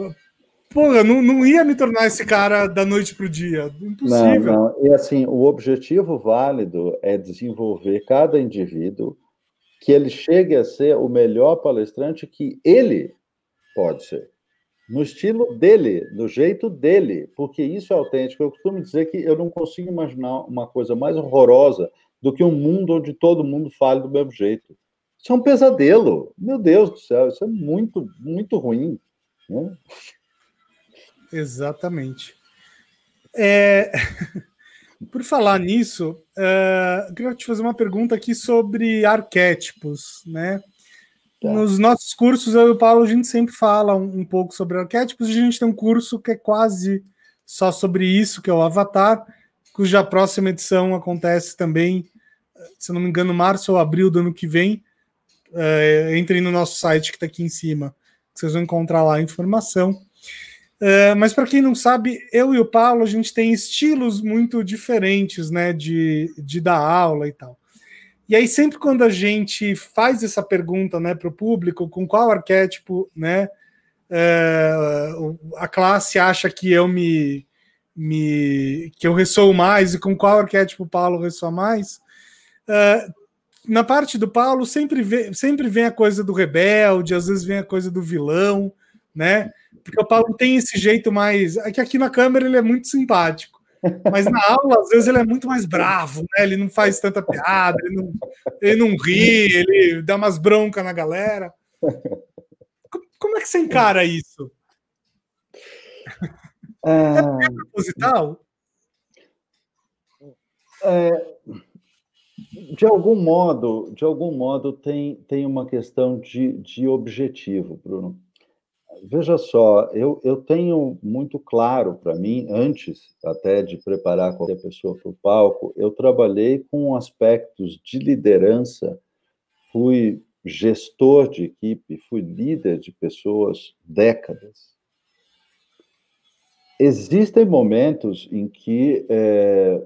porra, não, não ia me tornar esse cara da noite para o dia. Impossível. Não, não. E assim, o objetivo válido é desenvolver cada indivíduo que ele chegue a ser o melhor palestrante que ele pode ser. No estilo dele, do jeito dele, porque isso é autêntico. Eu costumo dizer que eu não consigo imaginar uma coisa mais horrorosa do que um mundo onde todo mundo fale do mesmo jeito. Isso é um pesadelo. Meu Deus do céu, isso é muito, muito ruim. Né? Exatamente. É... Por falar nisso, uh, eu queria te fazer uma pergunta aqui sobre arquétipos, né? Tá. Nos nossos cursos, eu e o Paulo, a gente sempre fala um, um, pouco sobre arquétipos. A gente tem um curso que é quase só sobre isso, que é o Avatar, cuja próxima edição acontece também, se não me engano, março ou abril do ano que vem. Uh, entrem no nosso site que está aqui em cima, vocês vão encontrar lá a informação. Uh, mas para quem não sabe, eu e o Paulo, a gente tem estilos muito diferentes, né, de, de dar aula e tal. E aí, sempre quando a gente faz essa pergunta né, para o público, com qual arquétipo né, uh, a classe acha que eu me, me que eu ressoo mais e com qual arquétipo o Paulo ressoa mais, uh, na parte do Paulo sempre vem, sempre vem a coisa do rebelde, às vezes vem a coisa do vilão, né? Porque o Paulo tem esse jeito mais. É que aqui na câmera ele é muito simpático. Mas na aula, às vezes, ele é muito mais bravo, né? Ele não faz tanta piada, ele não, ele não ri, ele dá umas broncas na galera. Como é que você encara isso? É, é proposital? É, de algum modo, de algum modo tem, tem uma questão de, de objetivo, Bruno. Veja só, eu, eu tenho muito claro para mim, antes até de preparar qualquer pessoa para o palco, eu trabalhei com aspectos de liderança, fui gestor de equipe, fui líder de pessoas décadas. Existem momentos em que é,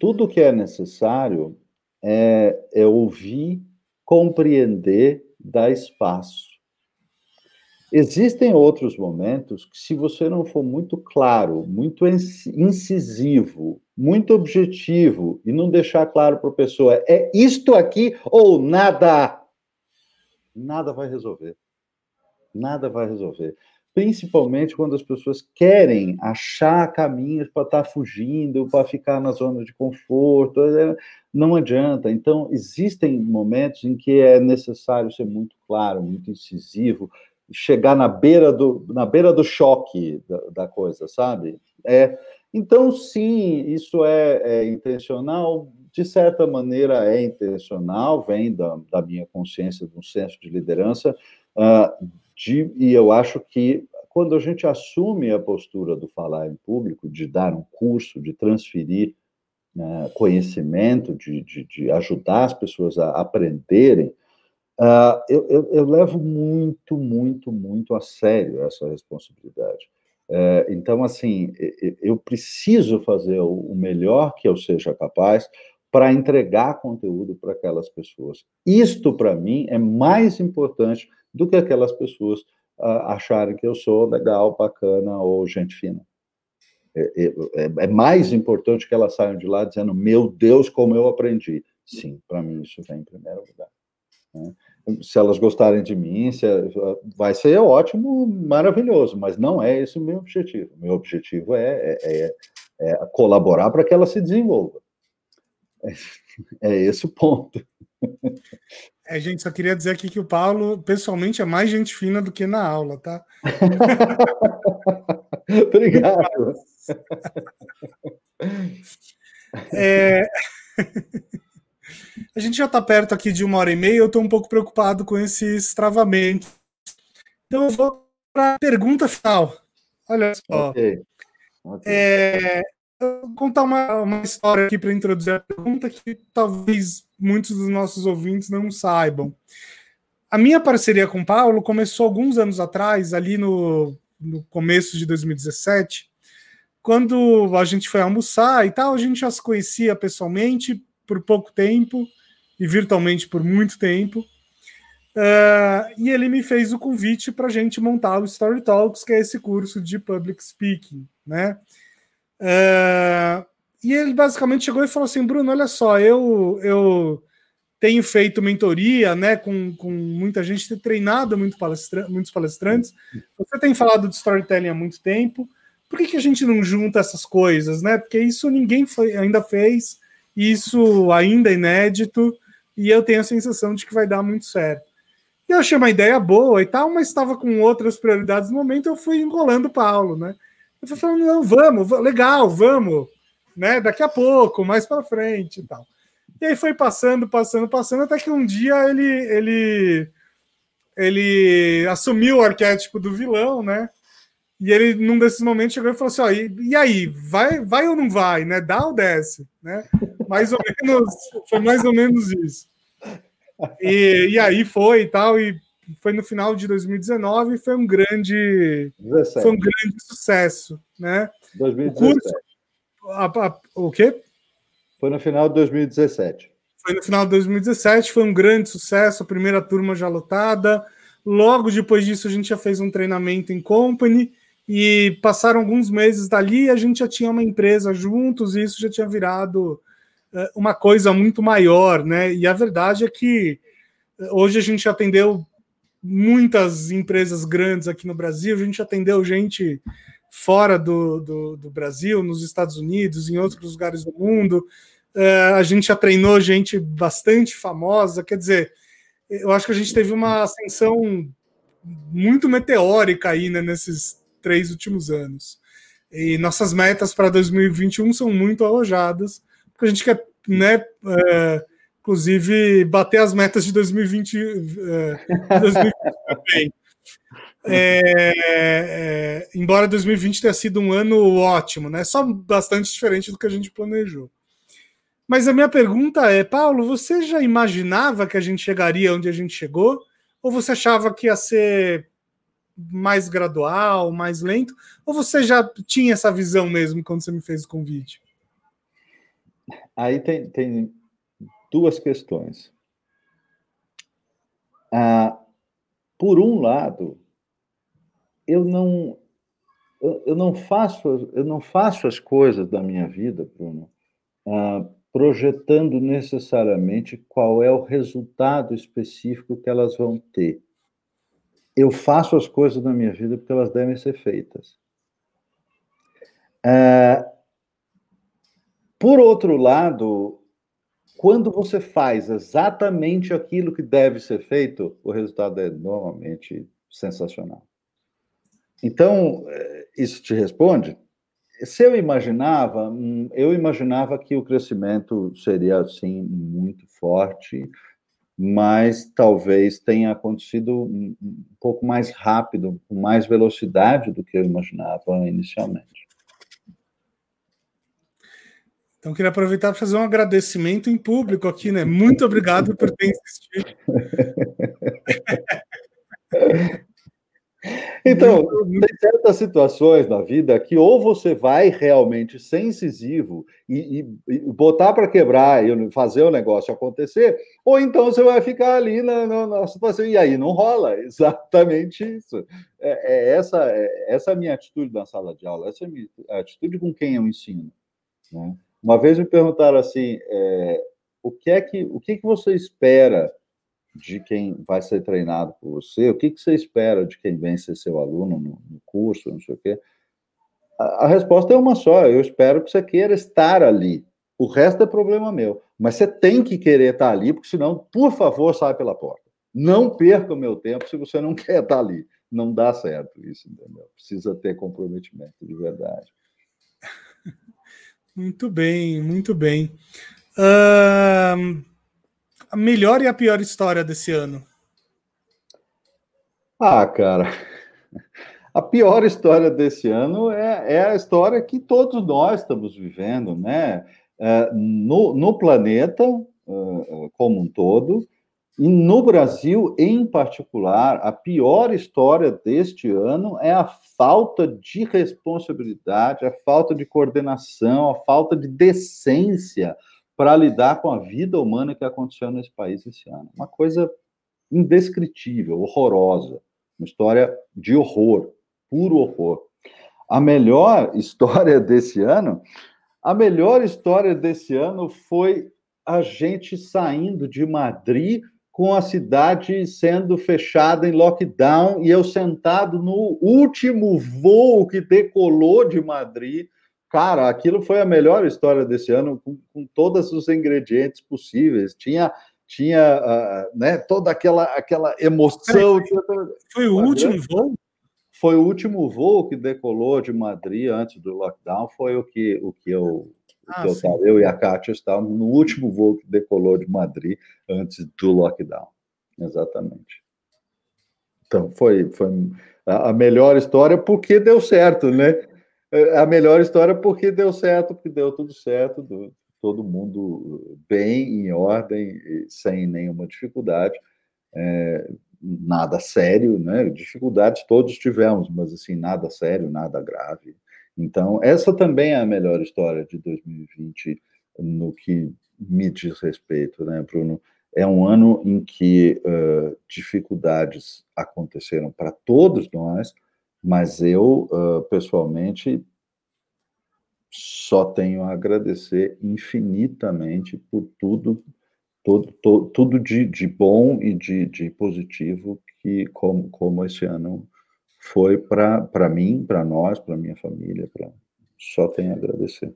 tudo que é necessário é, é ouvir, compreender, dar espaço. Existem outros momentos que, se você não for muito claro, muito incisivo, muito objetivo e não deixar claro para a pessoa é isto aqui ou nada, nada vai resolver. Nada vai resolver principalmente quando as pessoas querem achar caminhos para estar tá fugindo, para ficar na zona de conforto, é, não adianta. Então, existem momentos em que é necessário ser muito claro, muito incisivo, chegar na beira do, na beira do choque da, da coisa, sabe? É, então, sim, isso é, é, intencional, de certa maneira é intencional, vem da, da minha consciência, um senso de liderança, uh, de, e eu acho que quando a gente assume a postura do falar em público, de dar um curso, de transferir né, conhecimento, de, de, de, ajudar as pessoas a aprenderem, uh, eu, eu, eu, levo muito, muito, muito a sério essa responsabilidade. Uh, então, assim, eu preciso fazer o melhor que eu seja capaz para entregar conteúdo para aquelas pessoas. Isto, para mim, é mais importante do que aquelas pessoas uh, acharem que eu sou legal, bacana ou gente fina. É, é, é, é, mais importante que elas saiam de lá dizendo: Meu Deus, como eu aprendi. Sim, para mim isso vem em primeiro lugar. Né? Se elas gostarem de mim, se, vai ser ótimo, maravilhoso, mas não é esse o meu objetivo. Meu objetivo é, é, é, é colaborar para que ela se desenvolva. É esse o ponto. É, gente, só queria dizer aqui que o Paulo, pessoalmente, é mais gente fina do que na aula, tá? Obrigado. É... A gente já está perto aqui de uma hora e meia, eu estou um pouco preocupado com esses travamentos. Então eu vou para a pergunta final. Olha só. Okay. Okay. É, vou contar uma, uma história aqui para introduzir a pergunta que talvez muitos dos nossos ouvintes não saibam. A minha parceria com o Paulo começou alguns anos atrás, ali no, no começo de 2017, quando a gente foi almoçar e tal, a gente já se conhecia pessoalmente por pouco tempo e virtualmente por muito tempo. Uh, e ele me fez o convite para a gente montar o Story Talks, que é esse curso de public speaking, né? Uh, e ele basicamente chegou e falou assim, Bruno, olha só, eu eu tenho feito mentoria, né, com, com muita gente, tenho treinado muito palestra muitos palestrantes. Você tem falado de storytelling há muito tempo. Por que, que a gente não junta essas coisas, né? Porque isso ninguém foi, ainda fez, isso ainda é inédito, e eu tenho a sensação de que vai dar muito certo. E eu achei uma ideia boa e tal, mas estava com outras prioridades no momento, eu fui enrolando o Paulo, né? Eu fui falando, não, vamos, legal, vamos, né? Daqui a pouco, mais para frente e tal. E aí foi passando, passando, passando, até que um dia ele, ele, ele assumiu o arquétipo do vilão, né? E ele, num desses momentos, chegou e falou assim: ó, e, e, aí, vai, vai ou não vai, né? Dá ou desce, né? Mais ou menos, foi mais ou menos isso. E, e aí foi e tal, e foi no final de 2019 e foi um grande 17. foi um grande sucesso, né? 2017. O, curso, a, a, o quê? Foi no final de 2017. Foi no final de 2017, foi um grande sucesso, a primeira turma já lotada. Logo depois disso, a gente já fez um treinamento em company e passaram alguns meses dali, a gente já tinha uma empresa juntos e isso já tinha virado é, uma coisa muito maior, né? E a verdade é que é, hoje a gente atendeu muitas empresas grandes aqui no Brasil, a gente atendeu gente fora do, do, do Brasil, nos Estados Unidos, em outros lugares do mundo. Uh, a gente já treinou gente bastante famosa, quer dizer, eu acho que a gente teve uma ascensão muito meteórica aí né, nesses três últimos anos. E nossas metas para 2021 são muito arrojadas porque a gente quer, né, é, inclusive, bater as metas de 2020, é, 2020 também. É, embora 2020 tenha sido um ano ótimo, né? Só bastante diferente do que a gente planejou. Mas a minha pergunta é, Paulo, você já imaginava que a gente chegaria onde a gente chegou? Ou você achava que ia ser mais gradual, mais lento? Ou você já tinha essa visão mesmo quando você me fez o convite? aí tem, tem duas questões. Ah, por um lado, eu não eu, eu, não faço eu não faço as coisas da minha vida, Bruno, ah, projetando necessariamente qual é o resultado específico que elas vão ter. Eu faço as coisas da minha vida porque elas devem ser feitas. Ah, por outro lado, quando você faz exatamente aquilo que deve ser feito, o resultado é normalmente sensacional. Então, eh, isso te responde? Se eu imaginava, hum, eu imaginava que o crescimento seria assim muito forte, mas talvez tenha acontecido um pouco mais rápido, com mais velocidade do que eu imaginava inicialmente. Então, queria aproveitar para fazer um agradecimento em público aqui, né? Muito obrigado por ter insistido. Então, tem certas situações na vida que ou você vai realmente ser incisivo e, e, e botar para quebrar e fazer o negócio acontecer, ou então você vai ficar ali na, na, na situação e aí não rola. Exatamente isso. É, é essa, é, essa é a minha atitude na sala de aula, essa é a minha atitude com quem eu ensino. Né? Uma vez me perguntaram assim, é, o que é que o que, que você espera de quem vai ser treinado por você? O que, que você espera de quem vem ser seu aluno no, no curso, não sei o quê? A, a resposta é uma só. Eu espero que você queira estar ali. O resto é problema meu. Mas você tem que querer estar ali, porque senão, por favor, sai pela porta. Não perca o meu tempo se você não quer estar ali. Não dá certo isso, entendeu? Precisa ter comprometimento de verdade. Muito bem, muito bem. Uh, a melhor e a pior história desse ano? Ah, cara. A pior história desse ano é, é, a história que todos nós estamos vivendo, né? É, no, no, planeta uh, como um todo, e no Brasil em particular, a pior história deste ano é a falta de responsabilidade, a falta de coordenação, a falta de decência para lidar com a vida humana que aconteceu nesse país esse ano. Uma coisa indescritível, horrorosa, uma história de horror, puro horror. A melhor história desse ano, a melhor história desse ano foi a gente saindo de Madrid com a cidade sendo fechada em lockdown e eu sentado no último voo que decolou de Madrid Cara, aquilo foi a melhor história desse ano, com, com todos os ingredientes possíveis. Tinha, tinha uh, né, toda aquela, aquela emoção. Foi o último voo? Foi o último voo que decolou de Madrid antes do lockdown. Foi o que, o que eu. Ah, que eu, tava, eu e a Kátia estávamos no último voo que decolou de Madrid antes do lockdown. Exatamente. Então, foi, foi a melhor história porque deu certo, né? É a melhor história porque deu certo, porque deu tudo certo, todo mundo bem, em ordem, sem nenhuma dificuldade. É, nada sério, né? Dificuldades todos tivemos, mas assim, nada sério, nada grave. Então, essa também é a melhor história de 2020 no que me diz respeito, né, Bruno? É um ano em que uh, dificuldades aconteceram para todos nós, mas eu, uh, pessoalmente, só tenho a agradecer infinitamente por tudo, tudo, tudo, tudo de, de bom e de, de positivo que, como, como esse ano foi para mim, para nós, para minha família, só tenho a agradecer.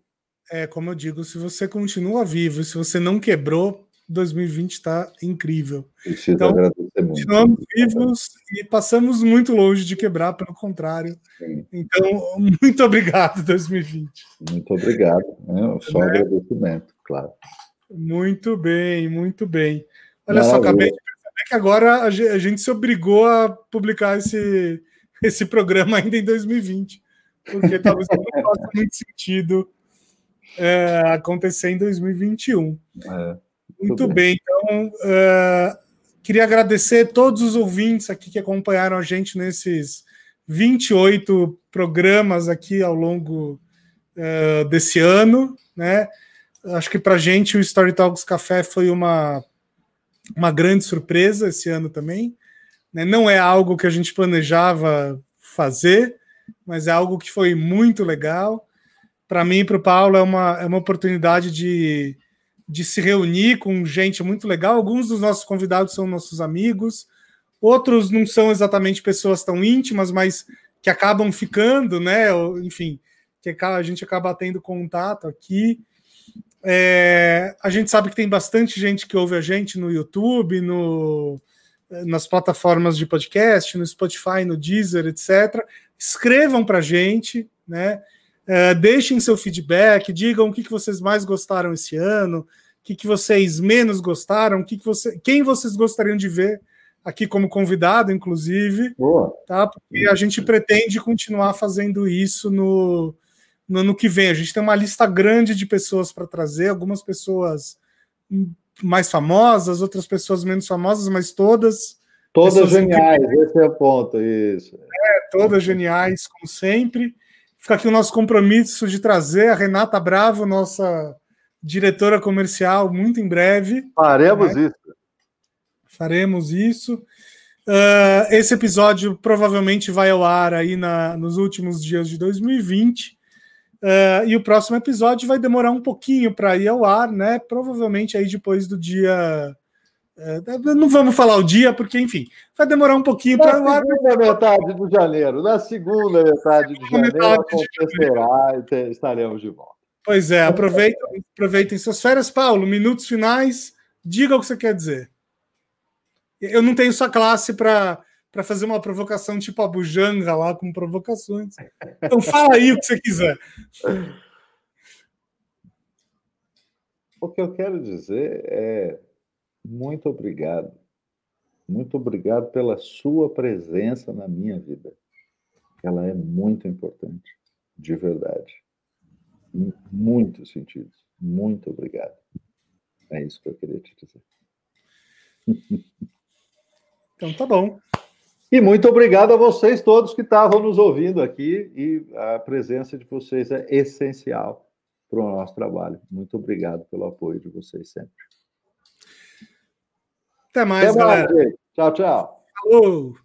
É, como eu digo, se você continua vivo, se você não quebrou, 2020 está incrível. Preciso então. Continuamos vivos e passamos muito longe de quebrar, pelo contrário. Sim. Então, muito obrigado, 2020. Muito obrigado. Né? Só é. agradecimento, claro. Muito bem, muito bem. Olha Maravilha. só, acabei de perceber que agora a gente se obrigou a publicar esse, esse programa ainda em 2020, porque talvez não faça muito sentido é, acontecer em 2021. É. Muito bem. Então, uh, queria agradecer a todos os ouvintes aqui que acompanharam a gente nesses 28 programas aqui ao longo uh, desse ano, né? Acho que para a gente o Story Talks Café foi uma, uma grande surpresa esse ano também. Né? Não é algo que a gente planejava fazer, mas é algo que foi muito legal. Para mim e para o Paulo é uma, é uma oportunidade de de se reunir com gente muito legal. Alguns dos nossos convidados são nossos amigos, outros não são exatamente pessoas tão íntimas, mas que acabam ficando, né? Enfim, que a gente acaba tendo contato aqui. É, a gente sabe que tem bastante gente que ouve a gente no YouTube, no, nas plataformas de podcast, no Spotify, no Deezer, etc. Escrevam para a gente, né? É, deixem seu feedback, digam o que, que vocês mais gostaram esse ano, o que, que vocês menos gostaram, o que, que você, quem vocês gostariam de ver aqui como convidado, inclusive. Boa. Tá? Porque a gente pretende continuar fazendo isso no, no ano que vem. A gente tem uma lista grande de pessoas para trazer, algumas pessoas mais famosas, outras pessoas menos famosas, mas todas. Todas geniais, esse é o ponto, isso. É, todas geniais, como sempre. Fica aqui o nosso compromisso de trazer a Renata Bravo, nossa diretora comercial, muito em breve. Faremos né? isso. Faremos isso. Uh, esse episódio provavelmente vai ao ar aí na, nos últimos dias de 2020. Uh, ah, e o próximo episódio vai demorar um pouquinho para ir ao ar, né? Provavelmente aí depois do dia é, não vamos falar o dia, porque, enfim, vai demorar um pouquinho para o ar. Na segunda metade de janeiro, na segunda metade de janeiro, acontecerá e estaremos de volta. Pois é, aproveitem, aproveitem suas férias. Paulo, minutos finais, diga o que você quer dizer. Eu não tenho sua classe para para fazer uma provocação tipo a bujanga lá com provocações. Então fala aí o que você quiser. O que eu quero dizer é muito obrigado. Muito obrigado pela sua presença na minha vida. ela é muito importante, de verdade. Em muitos sentidos. Muito obrigado. É isso que eu queria te dizer. Então tá bom. E muito obrigado a vocês todos que estavam nos ouvindo aqui e a presença de vocês é essencial para o nosso trabalho. Muito obrigado pelo apoio de vocês sempre. Até mais, Até galera. Mais, tchau, tchau. Falou!